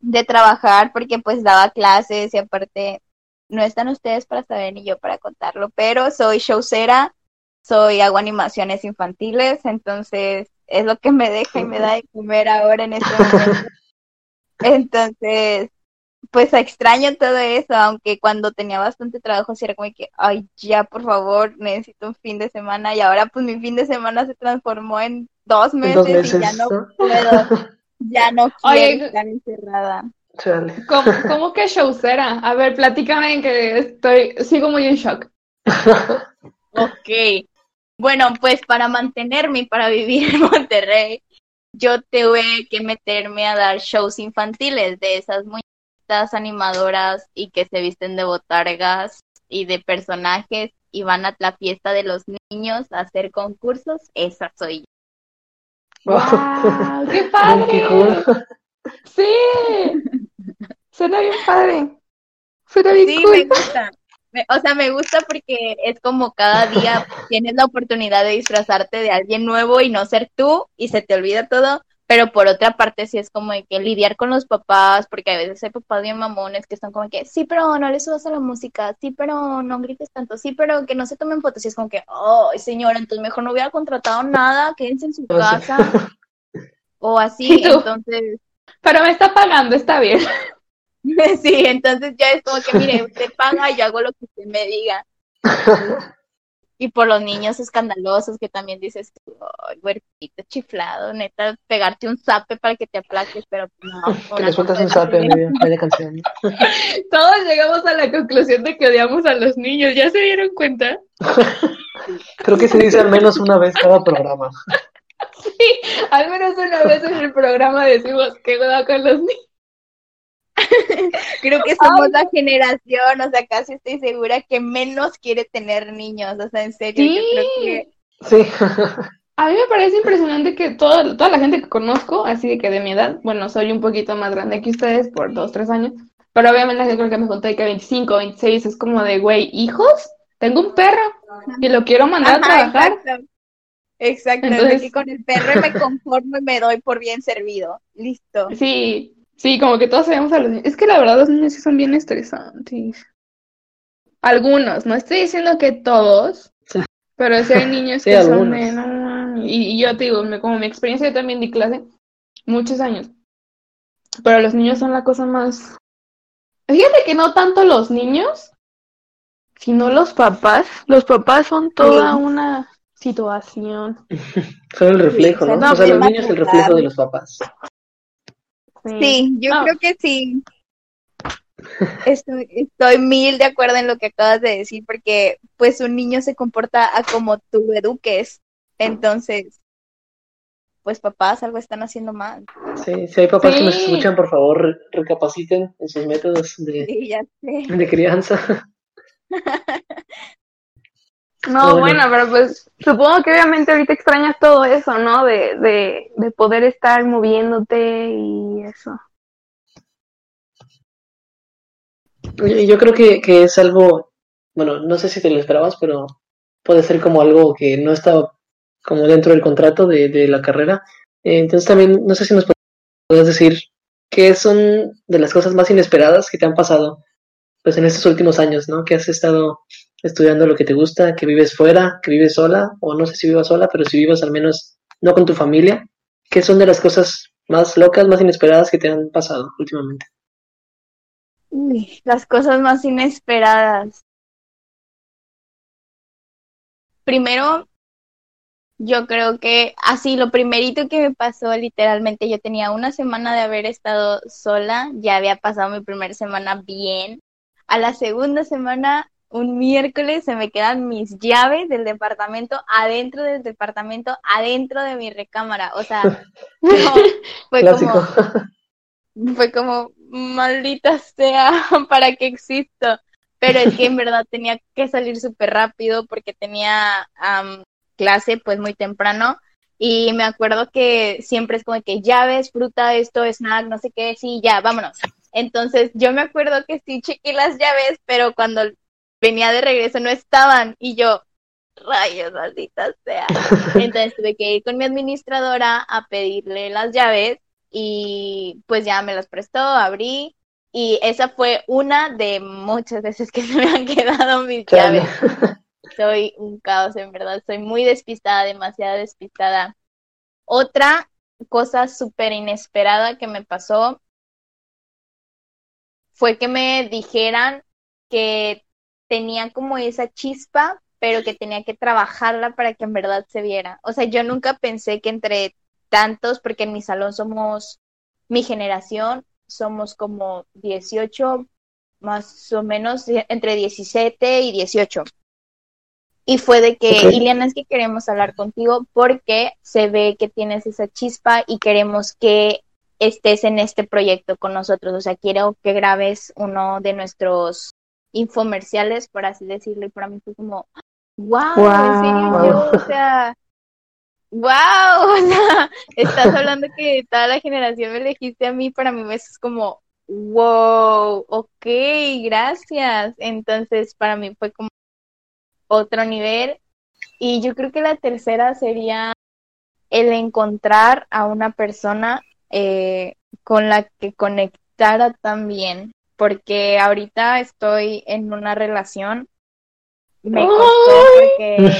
Speaker 3: de trabajar porque pues daba clases y aparte no están ustedes para saber ni yo para contarlo, pero soy showcera, soy hago animaciones infantiles, entonces es lo que me deja y me da de comer ahora en este momento. Entonces, pues extraño todo eso, aunque cuando tenía bastante trabajo sí era como que, ay, ya, por favor, necesito un fin de semana y ahora pues mi fin de semana se transformó en dos meses,
Speaker 2: dos
Speaker 3: y
Speaker 2: meses,
Speaker 3: ya no
Speaker 2: ¿no?
Speaker 3: puedo, ya no
Speaker 1: Oye,
Speaker 3: quiero estar encerrada.
Speaker 2: Chale.
Speaker 1: ¿Cómo, cómo *laughs* que showcera? A ver, platícame que estoy, sigo muy en shock.
Speaker 3: Ok. Bueno, pues para mantenerme y para vivir en Monterrey, yo tuve que meterme a dar shows infantiles de esas muñequitas animadoras y que se visten de botargas y de personajes y van a la fiesta de los niños a hacer concursos. Esa soy yo.
Speaker 1: ¡Wow! *laughs* ¡Qué padre! Sí, suena bien padre. Suena bien
Speaker 3: Sí,
Speaker 1: cool.
Speaker 3: me gusta. Me- o sea, me gusta porque es como cada día tienes la oportunidad de disfrazarte de alguien nuevo y no ser tú y se te olvida todo. Pero por otra parte, sí es como de que lidiar con los papás, porque a veces hay papás bien mamones que están como que, sí, pero no le subas a la música, sí, pero no grites tanto, sí, pero que no se tomen fotos. Y es como que, oh, señora, entonces mejor no hubiera contratado nada, quédense en su
Speaker 2: sea,
Speaker 3: casa *laughs* o así. Entonces,
Speaker 1: Pero me está pagando, está bien. *laughs*
Speaker 3: Sí, entonces ya es como que, mire, usted paga y yo hago lo que usted me diga. *laughs* Y por los niños escandalosos que también dices, ay, huertito chiflado, neta, pegarte un zape para que te aplaques, pero no. *laughs*
Speaker 2: Que
Speaker 3: una
Speaker 2: le sueltas un zape. Vaya canción. *laughs*
Speaker 1: Todos llegamos a la conclusión de que odiamos a los niños. ¿Ya se dieron cuenta? *laughs*
Speaker 2: Creo que se dice al menos una vez cada programa.
Speaker 1: Sí, al menos una vez en el programa decimos que joda con los niños. *laughs*
Speaker 3: Creo que somos la generación, o sea, casi estoy segura que menos quiere tener niños, o sea, en serio, yo creo que
Speaker 2: Sí.
Speaker 1: A mí me parece impresionante que todo- toda la gente que conozco, así de que de mi edad, bueno, soy un poquito más grande que ustedes por dos, tres años, pero obviamente yo creo que me conté que 25, 26 es como de, güey, hijos, tengo un perro y lo quiero mandar a trabajar.
Speaker 3: exacto.
Speaker 1: Entonces-
Speaker 3: que con el perro me conformo y me doy por bien servido. Listo.
Speaker 1: Sí, sí, como que todos sabemos a los niños. Es que la verdad los niños sí son bien estresantes. Algunos, no estoy diciendo que todos,
Speaker 2: Sí.
Speaker 1: Pero si hay *laughs* niños que son de, no, y, y, yo te digo, como mi experiencia, yo también di clase muchos años. Pero los niños son la cosa más... Fíjate que no tanto los niños, sino los papás. Los papás son toda una situación. *laughs*
Speaker 2: son el reflejo, ¿no? o sea, los niños es el reflejo de los papás.
Speaker 3: Sí, yo creo que sí. Estoy, estoy, mil de acuerdo en lo que acabas de decir, porque pues un niño se comporta a como tú eduques. Entonces, pues papás algo están haciendo mal.
Speaker 2: Sí, si hay papás que nos escuchan, por favor, recapaciten en sus métodos de, de crianza. *laughs*
Speaker 1: No, bueno. pero pues supongo que obviamente ahorita extrañas todo eso, ¿no? De, de, de poder estar moviéndote y eso.
Speaker 2: Yo creo que, que es algo, bueno, no sé si te lo esperabas, pero puede ser como algo que no estaba como dentro del contrato de, de la carrera. Entonces también, no sé si nos puedes decir qué son de las cosas más inesperadas que te han pasado pues en estos últimos años, ¿no? Que has estado estudiando lo que te gusta, que vives fuera, que vives sola, o no sé si vivas sola, pero si vivas al menos no con tu familia, ¿qué son de las cosas más locas, más inesperadas que te han pasado últimamente?
Speaker 3: Las cosas más inesperadas. Primero, yo creo que así, lo primerito que me pasó, literalmente, yo tenía una semana de haber estado sola, ya había pasado mi primera semana bien. A la segunda semana, un miércoles, se me quedan mis llaves del departamento adentro del departamento, adentro de mi recámara. O sea, *laughs* fue como *laughs* fue como, maldita sea, *laughs* ¿para qué existo? Pero es que en verdad tenía que salir súper rápido porque tenía clase pues muy temprano y me acuerdo que siempre es como que llaves, fruta, esto, snack, no sé qué, sí, ya, vámonos. Entonces yo me acuerdo que sí chequé las llaves, pero cuando venía de regreso no estaban y yo, rayos, maldita sea. *laughs* Entonces tuve que ir con mi administradora a pedirle las llaves y pues ya me las prestó, abrí y esa fue una de muchas veces que se me han quedado mis llaves. Soy un caos, en verdad, soy muy despistada, demasiado despistada. Otra cosa súper inesperada que me pasó fue que me dijeran que tenía como esa chispa, pero que tenía que trabajarla para que en verdad se viera. O sea, yo nunca pensé que entre tantos, porque en mi salón somos, mi generación, somos como 18, más o menos entre 17 y 18. Y fue de que, Iliana, es que queremos hablar contigo porque se ve que tienes esa chispa y queremos que estés en este proyecto con nosotros. O sea, quiero que grabes uno de nuestros infomerciales, por así decirlo. Y para mí fue como, wow, en serio, yo, o sea, wow, *laughs* o sea, estás hablando que toda la generación me elegiste a mí, para mí eso es como, wow, ok, gracias. Entonces, para mí fue como otro nivel. Y yo creo que la tercera sería el encontrar a una persona eh, con la que conectara también, porque ahorita estoy en una relación. Me costó porque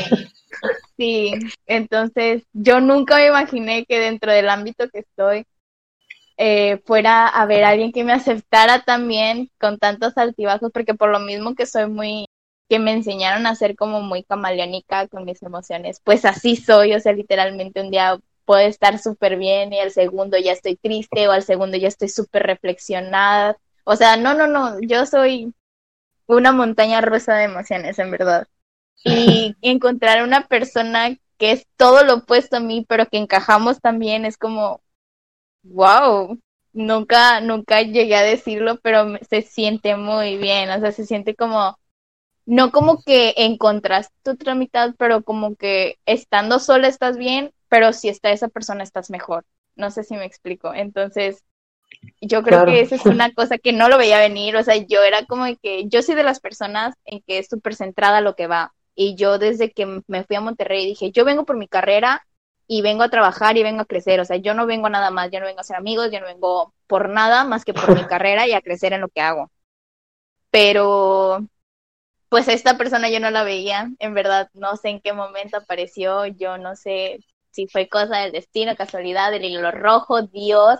Speaker 3: *laughs* Sí, entonces yo nunca me imaginé que dentro del ámbito que estoy eh, fuera a ver a alguien que me aceptara también con tantos altibajos, porque por lo mismo que soy muy, que me enseñaron a ser como muy camaleónica con mis emociones, pues así soy, o sea, literalmente un día puedo estar súper bien y al segundo ya estoy triste o al segundo ya estoy súper reflexionada, o sea, no, no, no, yo soy una montaña rusa de emociones, en verdad y *laughs* encontrar una persona que es todo lo opuesto a mí, pero que encajamos también, es como, wow, nunca, nunca llegué a decirlo, pero se siente muy bien, o sea, se siente como, no como que encontraste tu otra mitad, pero como que estando sola estás bien, pero si está esa persona estás mejor. No sé si me explico. Entonces, yo creo que esa es una cosa que no lo veía venir, o sea, yo era como que, yo soy de las personas en que es súper centrada lo que va, y yo desde que me fui a Monterrey dije, yo vengo por mi carrera y vengo a trabajar y vengo a crecer. O sea, yo no vengo nada más, yo no vengo a ser amigos, yo no vengo por nada más que por mi *laughs* carrera y a crecer en lo que hago. Pero pues esta persona yo no la veía, en verdad, no sé en qué momento apareció, yo no sé si fue cosa del destino, casualidad, del hilo rojo, Dios,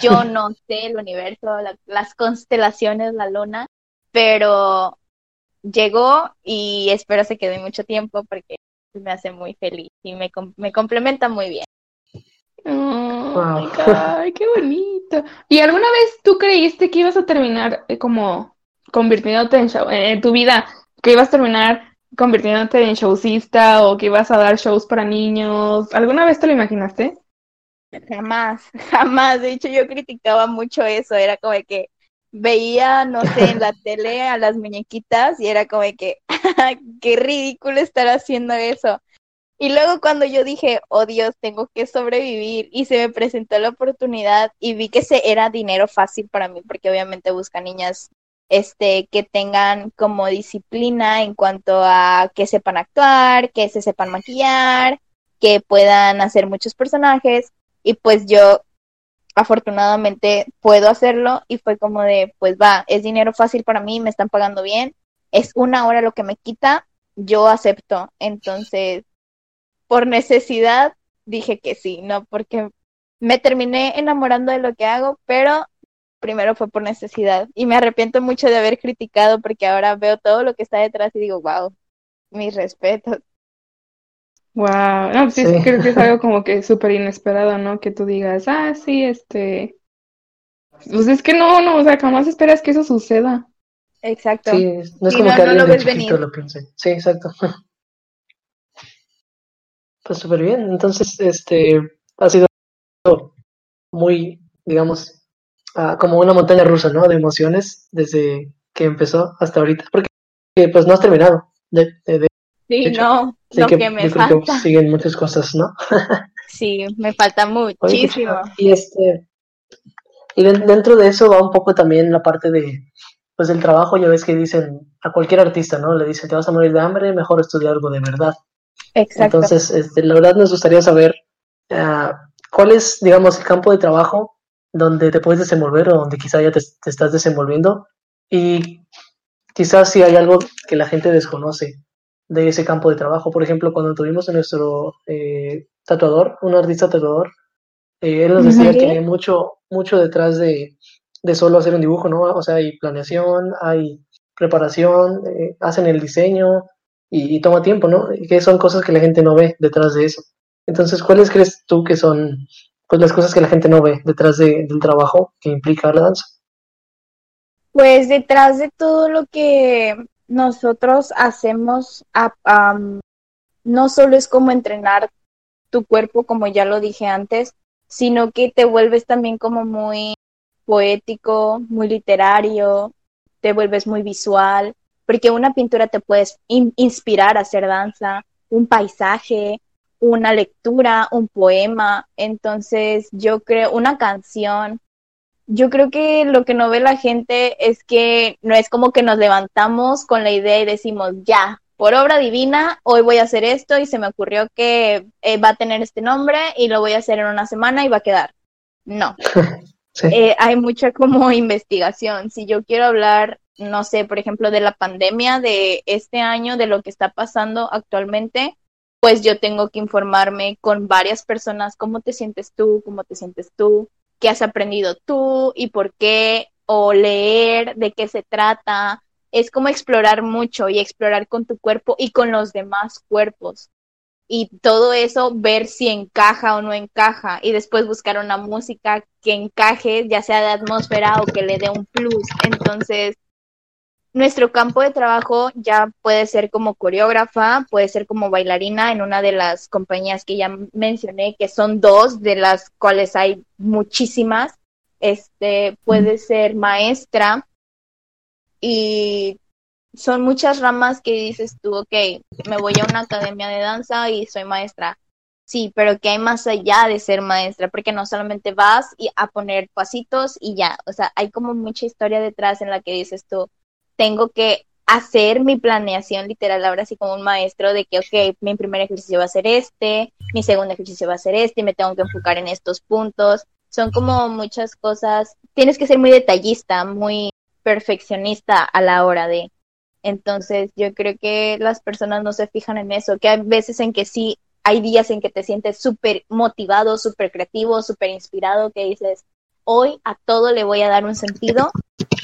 Speaker 3: yo no sé el universo, las constelaciones, la luna, pero llegó y espero se quede mucho tiempo porque me hace muy feliz y me, me complementa muy bien.
Speaker 1: ay, qué bonito. ¿Y alguna vez tú creíste que ibas a terminar eh, como convirtiéndote en show, en tu vida, que ibas a terminar convirtiéndote en showcista o que ibas a dar shows para niños? ¿Alguna vez te lo imaginaste?
Speaker 3: Jamás, *laughs* jamás. De hecho, yo criticaba mucho eso. Era como que veía, no sé, en la *laughs* tele a las muñequitas y era como que, *laughs* qué ridículo estar haciendo eso. Y luego cuando yo dije, oh Dios, tengo que sobrevivir y se me presentó la oportunidad y vi que se era dinero fácil para mí porque obviamente busca niñas este que tengan como disciplina en cuanto a que sepan actuar, que se sepan maquillar, que puedan hacer muchos personajes y pues yo afortunadamente puedo hacerlo y fue como de, pues va, es dinero fácil para mí, me están pagando bien, es una hora lo que me quita, yo acepto. Entonces, por necesidad, dije que sí, no porque me terminé enamorando de lo que hago, pero primero fue por necesidad y me arrepiento mucho de haber criticado porque ahora veo todo lo que está detrás y digo, wow, mis respetos.
Speaker 1: Wow, no, sí, creo que es algo *laughs* como que súper inesperado, ¿no? Que tú digas, ah, sí, este, pues es que no, no, o sea, jamás esperas que eso suceda.
Speaker 3: Exacto.
Speaker 2: Sí, no es como que alguien lo, de lo piense. Sí, exacto. *laughs* Pues súper bien, entonces, este, ha sido muy, digamos, ah, como una montaña rusa, ¿no? De emociones desde que empezó hasta ahorita, porque pues no has terminado de, de,
Speaker 3: Sí, no, lo que, me falta.
Speaker 2: siguen muchas cosas, ¿no? *laughs*
Speaker 3: sí, me falta muchísimo.
Speaker 2: y este y dentro de eso va un poco también la parte de pues del trabajo, ya ves que dicen a cualquier artista, ¿no? Le dicen, "Te vas a morir de hambre, mejor estudiar algo de verdad."
Speaker 3: Exacto.
Speaker 2: Entonces, este, la verdad nos gustaría saber uh, cuál es, digamos, el campo de trabajo donde te puedes desenvolver o donde quizá ya te, te estás desenvolviendo y quizás si hay algo que la gente desconoce de ese campo de trabajo. Por ejemplo, cuando tuvimos a nuestro eh, tatuador, un artista tatuador, eh, él nos decía que hay mucho, mucho detrás de, de, solo hacer un dibujo, ¿no? O sea, hay planeación, hay preparación, eh, hacen el diseño y, toma tiempo, ¿no? que son cosas que la gente no ve detrás de eso. Entonces, ¿cuáles crees tú que son pues, las cosas que la gente no ve detrás de, del trabajo que implica la danza?
Speaker 3: Pues detrás de todo lo que nosotros hacemos, no solo es como entrenar tu cuerpo, como ya lo dije antes, sino que te vuelves también como muy poético, muy literario, te vuelves muy visual, porque una pintura te puedes inspirar a hacer danza, un paisaje, una lectura, un poema, entonces yo creo una canción, yo creo que lo que no ve la gente es que no es como que nos levantamos con la idea y decimos, ya, por obra divina, hoy voy a hacer esto y se me ocurrió que eh, va a tener este nombre y lo voy a hacer en una semana y va a quedar. No. *laughs* Eh, hay mucha como *laughs* investigación. Si yo quiero hablar, no sé, por ejemplo, de la pandemia de este año, de lo que está pasando actualmente, pues yo tengo que informarme con varias personas cómo te sientes tú, cómo te sientes tú, qué has aprendido tú y por qué, o leer de qué se trata. Es como explorar mucho y explorar con tu cuerpo y con los demás cuerpos. Y todo eso, ver si encaja o no encaja. Y después buscar una música que encaje, ya sea de atmósfera o que le dé un plus. Entonces, nuestro campo de trabajo ya puede ser como coreógrafa, puede ser como bailarina en una de las compañías que ya mencioné, que son dos, de las cuales hay muchísimas. Este puede ser maestra y son muchas ramas que dices tú, ok, me voy a una academia de danza y soy maestra. Sí, pero que hay más allá de ser maestra, porque no solamente vas y a poner pasitos y ya, o sea, hay como mucha historia detrás en la que dices tú, tengo que hacer mi planeación literal ahora sí como un maestro de que, ok, mi primer ejercicio va a ser este, mi segundo ejercicio va a ser este, y me tengo que enfocar en estos puntos. Son como muchas cosas. Tienes que ser muy detallista, muy perfeccionista a la hora de. Entonces, yo creo que las personas no se fijan en eso, que hay veces en que sí, hay días en que te sientes súper motivado, súper creativo, súper inspirado, que dices, hoy a todo le voy a dar un sentido,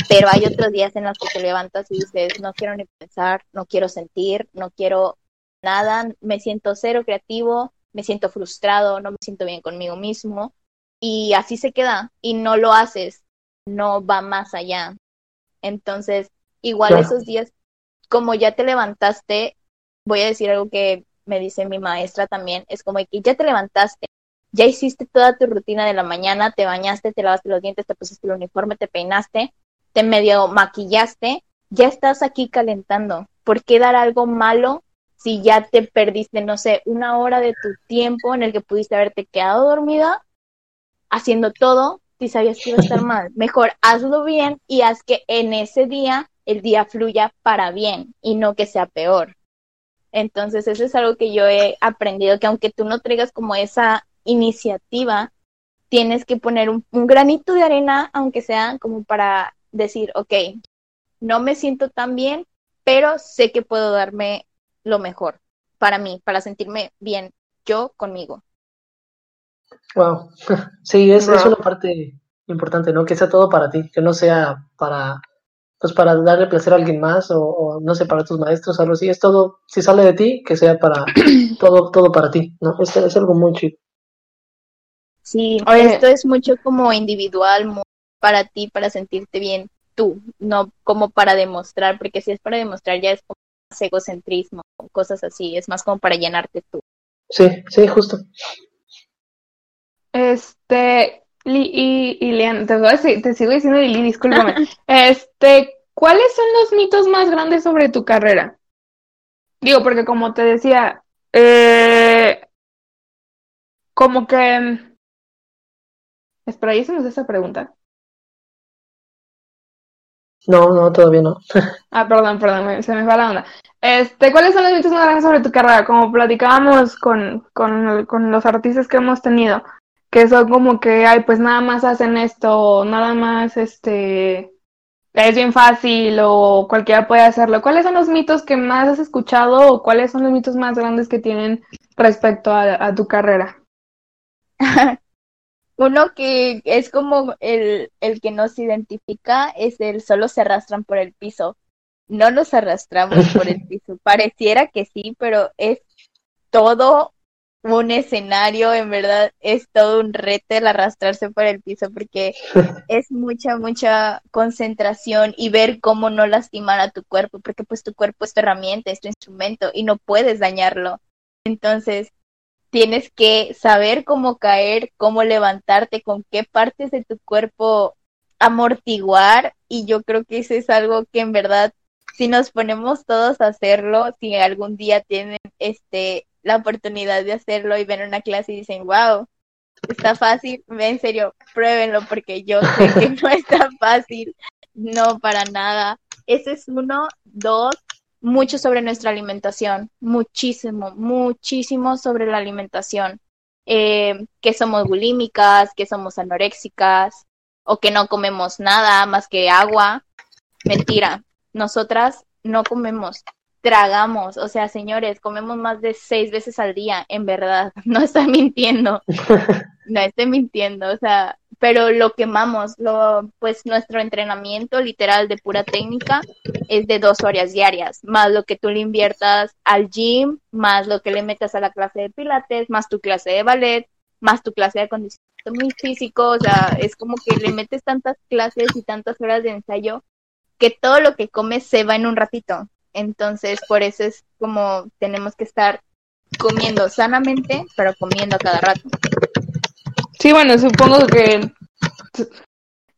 Speaker 3: pero hay otros días en los que te levantas y dices, no quiero ni pensar, no quiero sentir, no quiero nada, me siento cero creativo, me siento frustrado, no me siento bien conmigo mismo y así se queda y no lo haces, no va más allá. Entonces, igual esos días, como ya te levantaste, voy a decir algo que me dice mi maestra también, es como que ya te levantaste, ya hiciste toda tu rutina de la mañana, te bañaste, te lavaste los dientes, te pusiste el uniforme, te peinaste, te medio maquillaste, ya estás aquí calentando. ¿Por qué dar algo malo si ya te perdiste, no sé, una hora de tu tiempo en el que pudiste haberte quedado dormida haciendo todo si sabías que iba a estar *laughs* mal? Mejor hazlo bien y haz que en ese día el día fluya para bien y no que sea peor. Entonces, eso es algo que yo he aprendido, que aunque tú no traigas como esa iniciativa, tienes que poner un, granito de arena, aunque sea como para decir, ok, no me siento tan bien, pero sé que puedo darme lo mejor para mí, para sentirme bien yo conmigo.
Speaker 2: Wow, *laughs* sí, es, es una parte importante, ¿no? Que sea todo para ti, que no sea para, pues para darle placer a alguien más o, no sé, para tus maestros, algo así. Es todo, si sale de ti, que sea para *clears throat* todo, todo para ti, ¿no? Es, es algo muy chido.
Speaker 3: Sí, esto es mucho como individual, para ti, para sentirte bien tú, no como para demostrar, porque si es para demostrar ya es como más egocentrismo, cosas así, es más como para llenarte tú.
Speaker 2: Sí, sí, justo.
Speaker 1: Este, y, y te, voy a decir, te sigo diciendo Lili, discúlpame. *laughs* este, ¿cuáles son los mitos más grandes sobre tu carrera? Digo, porque como te decía, eh, como que Espera, ¿y hicimos esa pregunta?
Speaker 2: No, no, todavía no. *laughs*
Speaker 1: ah, perdón, perdón, se me va la onda. Este, ¿cuáles son los mitos más grandes sobre tu carrera? Como platicábamos con, con, con los artistas que hemos tenido, que son como que, ay, pues nada más hacen esto, nada más, este, es bien fácil o cualquiera puede hacerlo. ¿Cuáles son los mitos que más has escuchado o cuáles son los mitos más grandes que tienen respecto a, a tu carrera? *laughs*
Speaker 3: Uno que es como el, el que nos identifica es el solo se arrastran por el piso. No nos arrastramos por el *laughs* piso. Pareciera que sí, pero es todo un escenario, en verdad es todo un reto el arrastrarse por el piso porque *laughs* es mucha, mucha concentración y ver cómo no lastimar a tu cuerpo, porque pues tu cuerpo es tu herramienta, es tu instrumento y no puedes dañarlo. Entonces, tienes que saber cómo caer, cómo levantarte, con qué partes de tu cuerpo amortiguar y yo creo que eso es algo que en verdad si nos ponemos todos a hacerlo, si algún día tienen este la oportunidad de hacerlo y ven una clase y dicen, wow, está fácil, en serio, pruébenlo porque yo sé que *laughs* no está fácil, no para nada. Ese es uno, dos, mucho sobre nuestra alimentación, muchísimo, muchísimo sobre la alimentación. Eh, que somos bulímicas, que somos anoréxicas o que no comemos nada más que agua. Mentira, nosotras no comemos, tragamos. O sea, señores, comemos más de seis veces al día, en verdad. *laughs* No estoy mintiendo. *laughs* No estoy mintiendo. O sea, pero lo quemamos, lo, pues nuestro entrenamiento literal de pura técnica es de dos horas diarias, más lo que tú le inviertas al gym, más lo que le metas a la clase de pilates, más tu clase de ballet, más tu clase de acondicionamiento físico, o sea, es como que le metes tantas clases y tantas horas de ensayo que todo lo que comes se va en un ratito. Entonces, por eso es como tenemos que estar comiendo sanamente, pero comiendo a cada rato.
Speaker 1: Sí, bueno, supongo que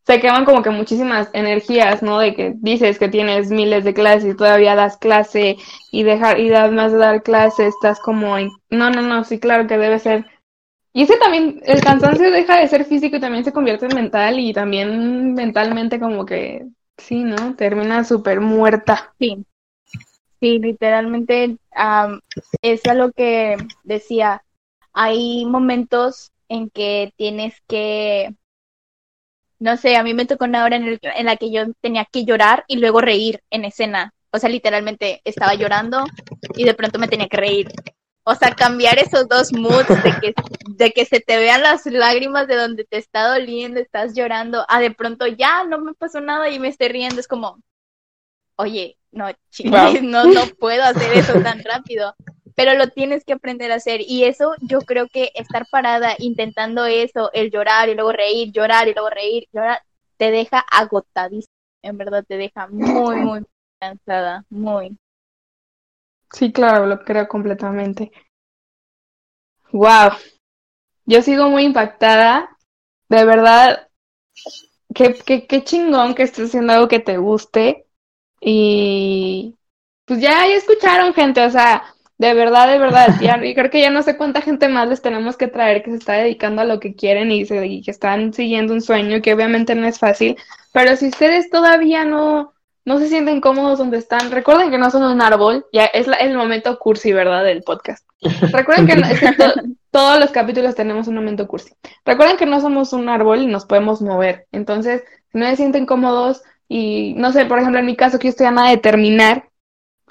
Speaker 1: se queman como que muchísimas energías, ¿no? De que dices que tienes miles de clases y todavía das clase y dejar y además de dar clase estás como en... no, no, no, sí, claro que debe ser. Y ese también, el cansancio deja de ser físico y también se convierte en mental y también mentalmente como que, sí, ¿no? Termina súper muerta.
Speaker 3: Sí, sí, literalmente es a lo que decía, hay momentos en que tienes que, no sé, a mí me tocó una hora en, en la que yo tenía que llorar y luego reír en escena. O sea, literalmente estaba llorando y de pronto me tenía que reír. O sea, cambiar esos dos moods de que, de que se te vean las lágrimas de donde te está doliendo, estás llorando, a de pronto ya no me pasó nada y me estoy riendo. Es como, oye, no, chingues, *laughs* no, no puedo hacer eso tan rápido. Pero lo tienes que aprender a hacer. Y eso yo creo que estar parada intentando eso, el llorar y luego reír, llorar y luego reír, llorar, te deja agotadísimo. En verdad te deja muy, muy cansada, muy.
Speaker 1: Sí, claro, lo creo completamente. Wow. Yo sigo muy impactada. De verdad, qué, qué, qué chingón que estés haciendo algo que te guste. Y pues ya escucharon, gente. O sea, de verdad, de verdad. *laughs* Ya, y creo que ya no sé cuánta gente más les tenemos que traer que se está dedicando a lo que quieren y, se, y que están siguiendo un sueño que obviamente no es fácil. Pero si ustedes todavía no no se sienten cómodos donde están, recuerden que no son un árbol, ya es el momento cursi, ¿verdad? Del podcast. Recuerden que *laughs* todos los capítulos tenemos un momento cursi. Recuerden que no somos un árbol y nos podemos mover. Entonces, si no se sienten cómodos y, no sé, por ejemplo, en mi caso que yo estoy a nada de terminar,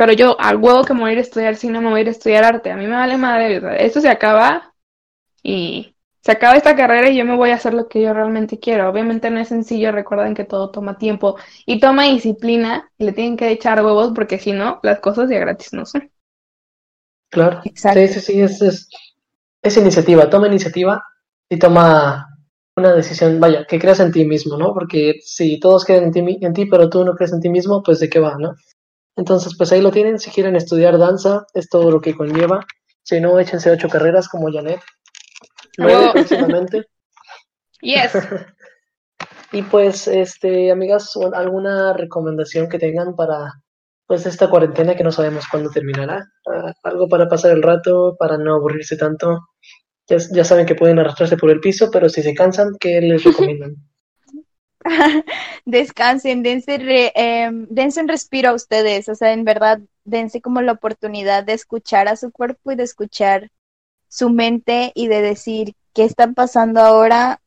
Speaker 1: pero yo al huevo que me voy a ir a estudiar cine, me voy a ir a estudiar arte. A mí me vale madre, esto se acaba y se acaba esta carrera y yo me voy a hacer lo que yo realmente quiero. Obviamente no es sencillo, recuerden que todo toma tiempo y toma disciplina y le tienen que echar huevos porque si no, las cosas ya gratis no son.
Speaker 2: Claro, Exacto. sí, sí, sí, es, es, iniciativa, toma iniciativa y toma una decisión, vaya, que creas en ti mismo, ¿no? Porque si todos creen en ti, en ti, pero tú no crees en ti mismo, pues de qué va, ¿no? Entonces, pues ahí lo tienen, si quieren estudiar danza, es todo lo que conlleva. Si no, échense ocho carreras como Janet nueve próximamente. *laughs*
Speaker 1: Yes. *laughs*
Speaker 2: y pues, este, amigas, ¿alguna recomendación que tengan para pues esta cuarentena que no sabemos cuándo terminará? Ah, algo para pasar el rato, para no aburrirse tanto. Ya, saben que pueden arrastrarse por el piso, pero si se cansan, ¿qué les *laughs* recomiendan? *laughs*
Speaker 3: Descansen, dense, em, dense un respiro a ustedes, o sea, en verdad, dense como la oportunidad de escuchar a su cuerpo y de escuchar su mente y de decir qué está pasando ahora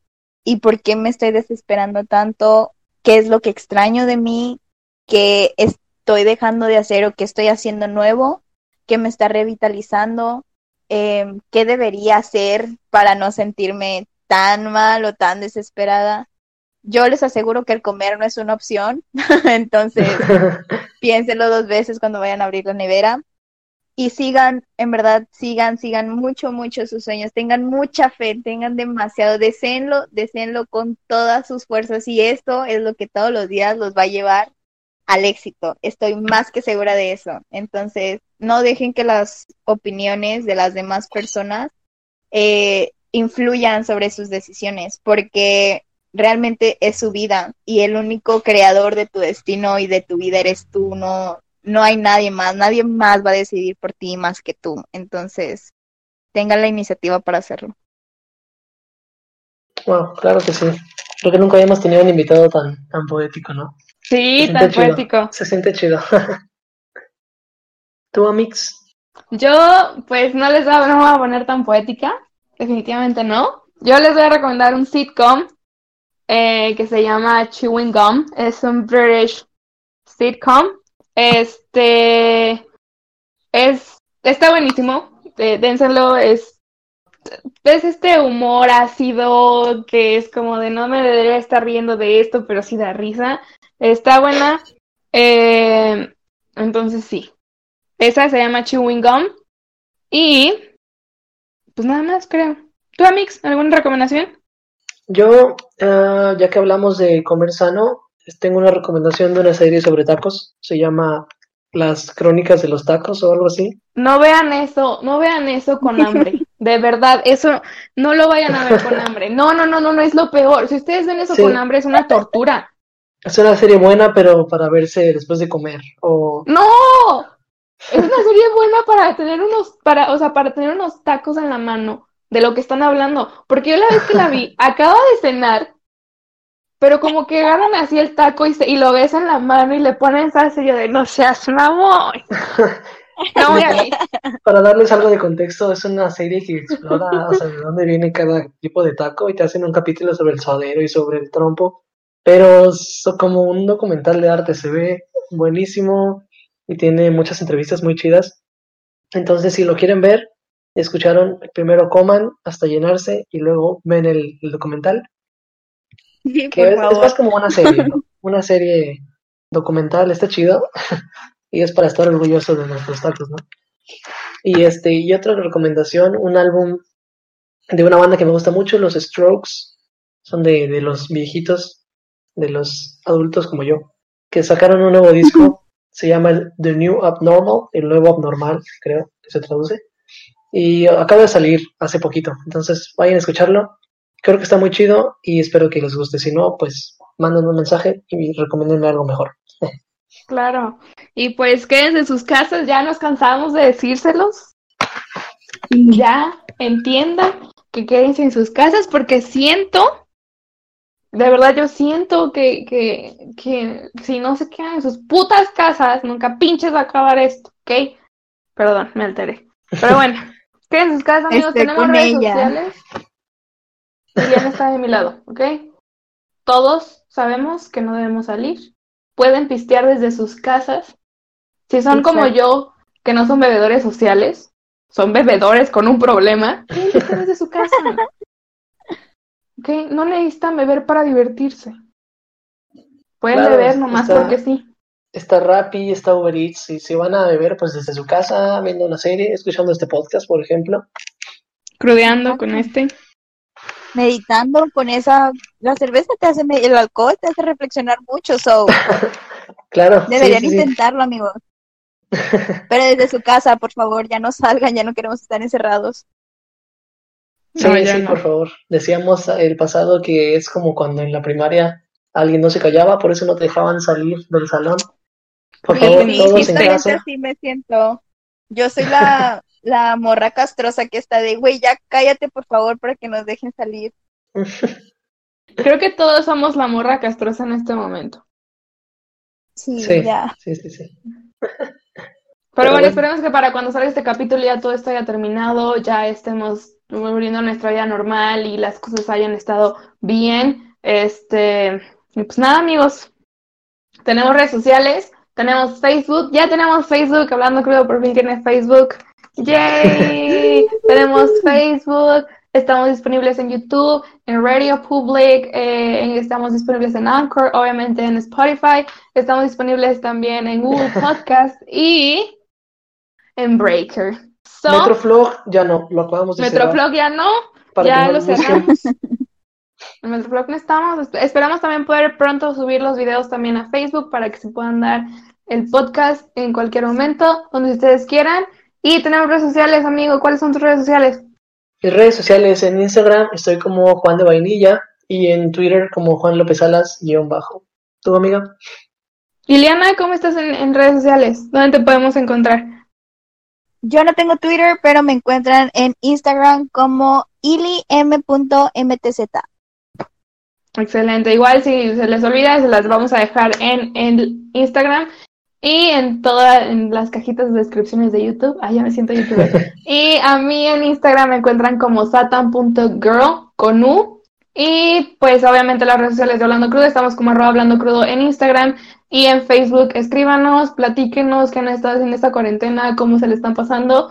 Speaker 3: y por qué me estoy desesperando tanto, qué es lo que extraño de mí, qué estoy dejando de hacer o qué estoy haciendo nuevo, qué me está revitalizando, em, qué debería hacer para no sentirme tan mal o tan desesperada. Yo les aseguro que el comer no es una opción, *laughs* entonces *laughs* piénselo dos veces cuando vayan a abrir la nevera y sigan, en verdad, sigan, sigan mucho, mucho sus sueños, tengan mucha fe, tengan demasiado, deseenlo, deseenlo con todas sus fuerzas y esto es lo que todos los días los va a llevar al éxito. Estoy más que segura de eso. Entonces, no dejen que las opiniones de las demás personas eh, influyan sobre sus decisiones, porque realmente es su vida y el único creador de tu destino y de tu vida eres tú, no, no hay nadie más, nadie más va a decidir por ti más que tú. Entonces, tengan la iniciativa para hacerlo.
Speaker 2: Bueno, claro que sí. Creo que nunca habíamos tenido un invitado tan, tan poético, ¿no?
Speaker 1: Sí, tan poético.
Speaker 2: Se siente chido. *laughs* ¿Tú, Amix?
Speaker 1: Yo, pues no les voy a, no voy a poner tan poética, definitivamente no. Yo les voy a recomendar un sitcom eh, que se llama Chewing Gum. Es un British sitcom este es está buenísimo. Eh, dénselo, es es este humor ácido que es como de no me debería estar riendo de esto, pero sí da risa. Está buena. Eh, entonces sí. Esa se llama Chewing Gum. Y pues nada más, creo. ¿Tú, Amix, alguna recomendación?
Speaker 2: Yo, uh, ya que hablamos de comer sano, tengo una recomendación de una serie sobre tacos. Se llama Las Crónicas de los Tacos o algo así.
Speaker 1: No vean eso, no vean eso con hambre. *laughs* De verdad, eso no lo vayan a ver con hambre. No, no, no, no, no es lo peor. Si ustedes ven eso con hambre es una tortura.
Speaker 2: Es una serie buena, pero para verse después de comer. O...
Speaker 1: ¡No! Es una serie buena para tener unos, para, o sea, para tener unos tacos en la mano de lo que están hablando. Porque yo la vez que la vi, *laughs* acaba de cenar pero como que agarran así el taco y, y lo besan en la mano y le ponen salsa y yo de no seas mamón. *laughs*
Speaker 2: No voy a Para darles algo de contexto, es una serie que explora o sea, de dónde viene cada tipo de taco y te hacen un capítulo sobre el suadero y sobre el trompo, pero es como un documental de arte, se ve buenísimo, y tiene muchas entrevistas muy chidas. Entonces, si lo quieren ver, escucharon, primero coman hasta llenarse y luego ven el, documental. que es, más como una serie, ¿no? una serie documental, está chido. *laughs* y es para estar orgulloso de nuestros tacos, ¿no? Y este, y otra recomendación, un álbum de una banda que me gusta mucho, los Strokes, son de, de los viejitos, de los adultos como yo, que sacaron un nuevo disco, se llama The New Abnormal, el nuevo abnormal, creo que se traduce, y acaba de salir hace poquito, entonces vayan a escucharlo, creo que está muy chido y espero que les guste, si no, pues manden un mensaje y recomienden algo mejor. *laughs*
Speaker 1: Claro. Y pues quédense en sus casas, ya nos cansamos de decírselos. Y ya entiendan que quédense en sus casas porque siento, de verdad yo siento que, que, que si no se quedan en sus putas casas, nunca pinches va a acabar esto, ¿ok? Perdón, me alteré. Pero bueno, *laughs* quédense en sus casas, amigos, tenemos redes sociales. Liliana está de mi lado, ¿ok? Todos sabemos que no debemos salir pueden pistear desde sus casas. Si son como yo, que no son bebedores sociales, son bebedores con un problema, pueden desde su casa. *laughs* ¿Ok? No necesitan beber para divertirse. Pueden beber nomás porque sí.
Speaker 2: Está Rappi, está Uber Eats, y si van a beber, pues desde su casa, viendo una serie, escuchando este podcast, por ejemplo.
Speaker 1: Crudeando con este
Speaker 3: meditando con esa, la cerveza te hace, el alcohol te hace reflexionar mucho, so. *laughs*
Speaker 2: claro.
Speaker 3: Deberían intentarlo, amigos. Pero desde su casa, por favor, ya no salgan, ya no queremos estar encerrados.
Speaker 2: Sí, sí, por favor. Decíamos el pasado que es como cuando en la primaria alguien no se callaba, por eso no te dejaban salir del salón. Por favor, todos en casa.
Speaker 3: Sí, me siento. Yo soy la, *laughs* la morra castrosa que está de, güey, ya cállate por favor para que nos dejen salir. *laughs*
Speaker 1: Creo que todos somos la morra castrosa en este momento.
Speaker 3: Sí, ya.
Speaker 2: Sí, sí, sí.
Speaker 1: Pero, bueno, esperemos que para cuando salga este capítulo ya todo esto haya terminado, ya estemos volviendo a nuestra vida normal y las cosas hayan estado bien. Este, pues nada, amigos. Tenemos redes sociales, tenemos Facebook, ya tenemos Facebook, hablando crudo por fin tiene Facebook. ¡Yay! *laughs* Tenemos Facebook, estamos disponibles en YouTube, en Radio Public, eh, estamos disponibles en Anchor, obviamente en Spotify, estamos disponibles también en Google *laughs* Podcast y en Breaker.
Speaker 2: Metroflog ya no, lo acabamos de
Speaker 1: Metroflog ya no, ya lo cerramos. *laughs* en Metroflog no estamos. Esperamos también poder pronto subir los videos también a Facebook para que se puedan dar el podcast en cualquier momento, donde ustedes quieran. Y tenemos redes sociales, amigo. ¿Cuáles son tus redes sociales?
Speaker 2: Mis redes sociales en Instagram estoy como Juan de Vainilla y en Twitter como Juan López Alas guion bajo. ¿Tu amiga?
Speaker 1: Liliana, ¿cómo estás en, redes sociales? ¿Dónde te podemos encontrar?
Speaker 3: Yo no tengo Twitter, pero me encuentran en Instagram como ilim.mtz.
Speaker 1: Excelente. Igual si se les olvida, se las vamos a dejar en, en Instagram y en todas en las cajitas de descripciones de YouTube. Ah, ya me siento youtuber. *laughs* y a mí en Instagram me encuentran como satan.girl con U. Y pues obviamente las redes sociales de Hablando Crudo, estamos como arroba Hablando Crudo en Instagram y en Facebook. Escríbanos, platíquenos qué han estado en esta cuarentena, cómo se le están pasando.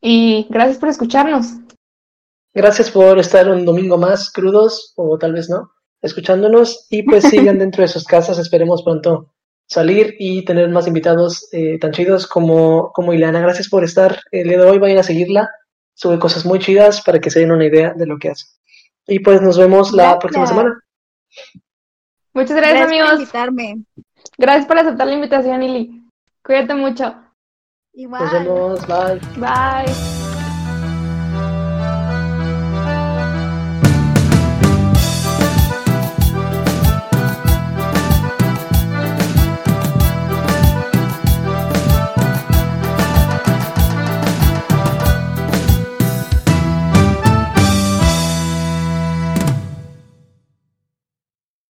Speaker 1: Y gracias por escucharnos.
Speaker 2: Gracias por estar un domingo más crudos, o tal vez no, escuchándonos. Y pues *laughs* sigan dentro de sus casas, esperemos pronto salir y tener más invitados eh, tan chidos como, como Ileana. Gracias por estar el día de hoy. Vayan a seguirla. Sube cosas muy chidas para que se den una idea de lo que hace. Y pues nos vemos la próxima semana.
Speaker 1: Muchas gracias, amigos.
Speaker 3: Por invitarme.
Speaker 1: Gracias por aceptar la invitación, Ili. Cuídate mucho.
Speaker 3: Igual.
Speaker 2: Nos vemos. Bye.
Speaker 1: Bye.